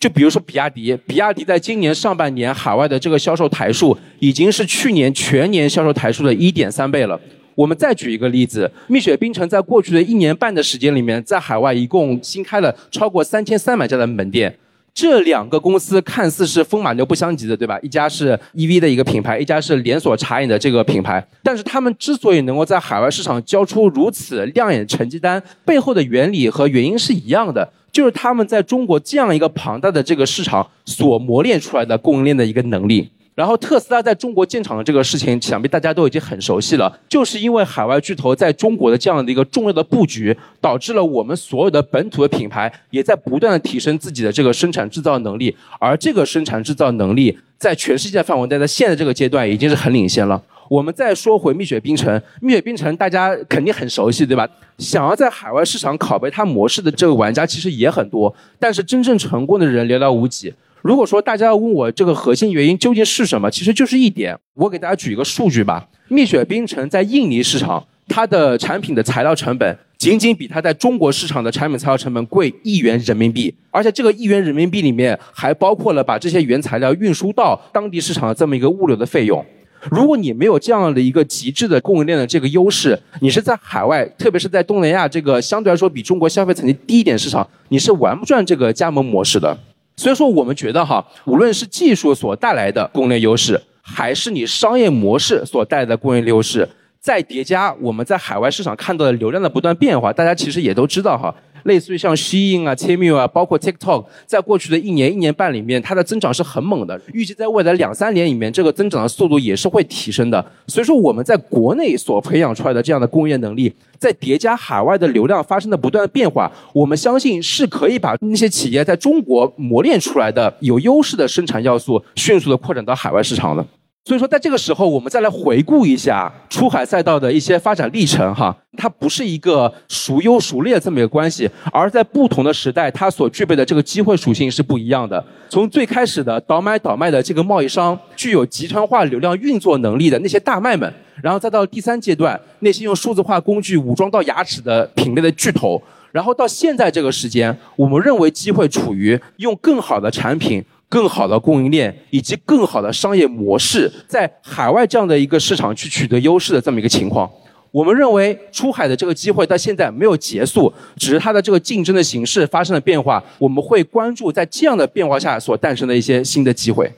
就比如说比亚迪，比亚迪在今年上半年海外的这个销售台数，已经是去年全年销售台数的一点三倍了。我们再举一个例子，蜜雪冰城在过去的一年半的时间里面，在海外一共新开了超过三千三百家的门店。这两个公司看似是风马牛不相及的，对吧？一家是 EV 的一个品牌，一家是连锁茶饮的这个品牌。但是他们之所以能够在海外市场交出如此亮眼的成绩单，背后的原理和原因是一样的。就是他们在中国这样一个庞大的这个市场所磨练出来的供应链的一个能力。然后特斯拉在中国建厂的这个事情，想必大家都已经很熟悉了。就是因为海外巨头在中国的这样的一个重要的布局，导致了我们所有的本土的品牌也在不断的提升自己的这个生产制造能力。而这个生产制造能力，在全世界范围内，在现在这个阶段已经是很领先了。我们再说回蜜雪冰城，蜜雪冰城大家肯定很熟悉，对吧？想要在海外市场拷贝它模式的这个玩家其实也很多，但是真正成功的人寥寥无几。如果说大家要问我这个核心原因究竟是什么，其实就是一点，我给大家举一个数据吧。蜜雪冰城在印尼市场，它的产品的材料成本仅仅比它在中国市场的产品材料成本贵一元人民币，而且这个一元人民币里面还包括了把这些原材料运输到当地市场的这么一个物流的费用。如果你没有这样的一个极致的供应链的这个优势，你是在海外，特别是在东南亚这个相对来说比中国消费层级低一点市场，你是玩不转这个加盟模式的。所以说，我们觉得哈，无论是技术所带来的供应链优势，还是你商业模式所带来的供应链优势，再叠加我们在海外市场看到的流量的不断变化，大家其实也都知道哈。类似于像 Shein 啊、Temu 啊，包括 TikTok，在过去的一年、一年半里面，它的增长是很猛的。预计在未来两三年里面，这个增长的速度也是会提升的。所以说，我们在国内所培养出来的这样的工业能力，在叠加海外的流量发生的不断变化，我们相信是可以把那些企业在中国磨练出来的有优势的生产要素，迅速的扩展到海外市场的。所以说，在这个时候，我们再来回顾一下出海赛道的一些发展历程，哈，它不是一个孰优孰劣这么一个关系，而在不同的时代，它所具备的这个机会属性是不一样的。从最开始的倒买倒卖的这个贸易商，具有集团化流量运作能力的那些大卖们，然后再到第三阶段，那些用数字化工具武装到牙齿的品类的巨头，然后到现在这个时间，我们认为机会处于用更好的产品。更好的供应链以及更好的商业模式，在海外这样的一个市场去取得优势的这么一个情况，我们认为出海的这个机会到现在没有结束，只是它的这个竞争的形式发生了变化。我们会关注在这样的变化下所诞生的一些新的机会。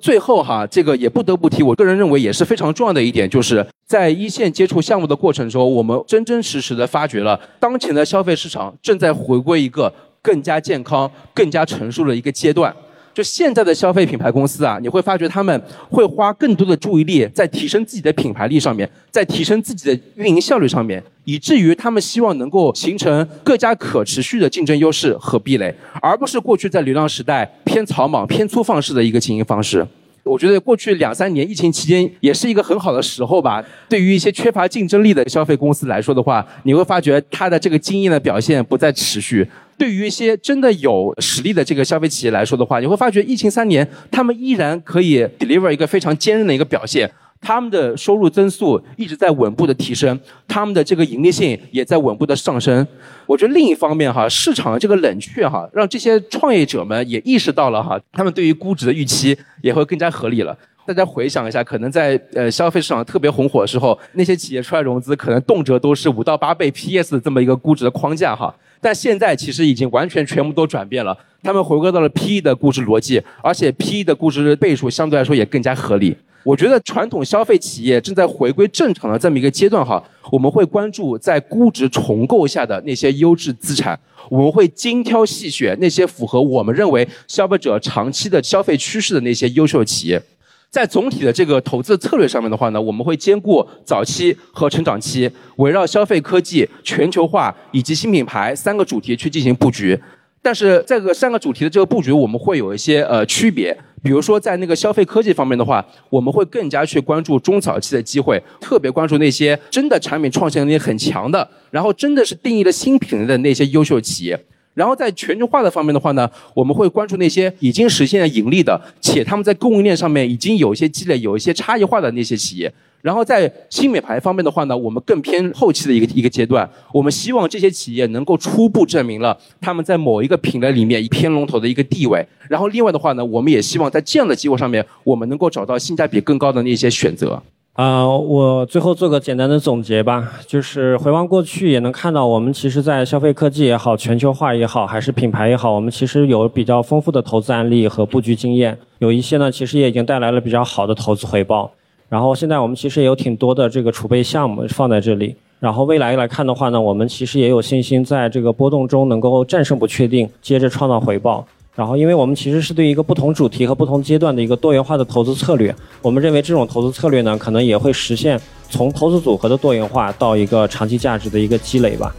最后哈，这个也不得不提，我个人认为也是非常重要的一点，就是在一线接触项目的过程中，我们真真实实的发掘了当前的消费市场正在回归一个更加健康、更加成熟的一个阶段。就现在的消费品牌公司啊，你会发觉他们会花更多的注意力在提升自己的品牌力上面，在提升自己的运营效率上面，以至于他们希望能够形成更加可持续的竞争优势和壁垒，而不是过去在流量时代偏草莽、偏粗放式的一个经营方式。我觉得过去两三年疫情期间也是一个很好的时候吧。对于一些缺乏竞争力的消费公司来说的话，你会发觉它的这个经营的表现不再持续。对于一些真的有实力的这个消费企业来说的话，你会发觉疫情三年，他们依然可以 deliver 一个非常坚韧的一个表现。他们的收入增速一直在稳步的提升，他们的这个盈利性也在稳步的上升。我觉得另一方面哈，市场的这个冷却哈，让这些创业者们也意识到了哈，他们对于估值的预期也会更加合理了。大家回想一下，可能在呃消费市场特别红火的时候，那些企业出来融资，可能动辄都是五到八倍 PS 的这么一个估值的框架哈。但现在其实已经完全全部都转变了，他们回归到了 PE 的估值逻辑，而且 PE 的估值倍数相对来说也更加合理。我觉得传统消费企业正在回归正常的这么一个阶段哈，我们会关注在估值重构下的那些优质资产，我们会精挑细选那些符合我们认为消费者长期的消费趋势的那些优秀企业。在总体的这个投资策略上面的话呢，我们会兼顾早期和成长期，围绕消费科技、全球化以及新品牌三个主题去进行布局。但是这个三个主题的这个布局，我们会有一些呃区别。比如说在那个消费科技方面的话，我们会更加去关注中早期的机会，特别关注那些真的产品创新能力很强的，然后真的是定义了新品类的那些优秀企业。然后在全球化的方面的话呢，我们会关注那些已经实现了盈利的，且他们在供应链上面已经有一些积累、有一些差异化的那些企业。然后在新品牌方面的话呢，我们更偏后期的一个一个阶段，我们希望这些企业能够初步证明了他们在某一个品类里面偏龙头的一个地位。然后另外的话呢，我们也希望在这样的机会上面，我们能够找到性价比更高的那些选择。啊、我最后做个简单的总结吧，就是回望过去，也能看到我们其实，在消费科技也好，全球化也好，还是品牌也好，我们其实有比较丰富的投资案例和布局经验，有一些呢，其实也已经带来了比较好的投资回报。然后现在我们其实也有挺多的这个储备项目放在这里。然后未来来看的话呢，我们其实也有信心在这个波动中能够战胜不确定，接着创造回报。然后，因为我们其实是对一个不同主题和不同阶段的一个多元化的投资策略，我们认为这种投资策略呢，可能也会实现从投资组合的多元化到一个长期价值的一个积累吧。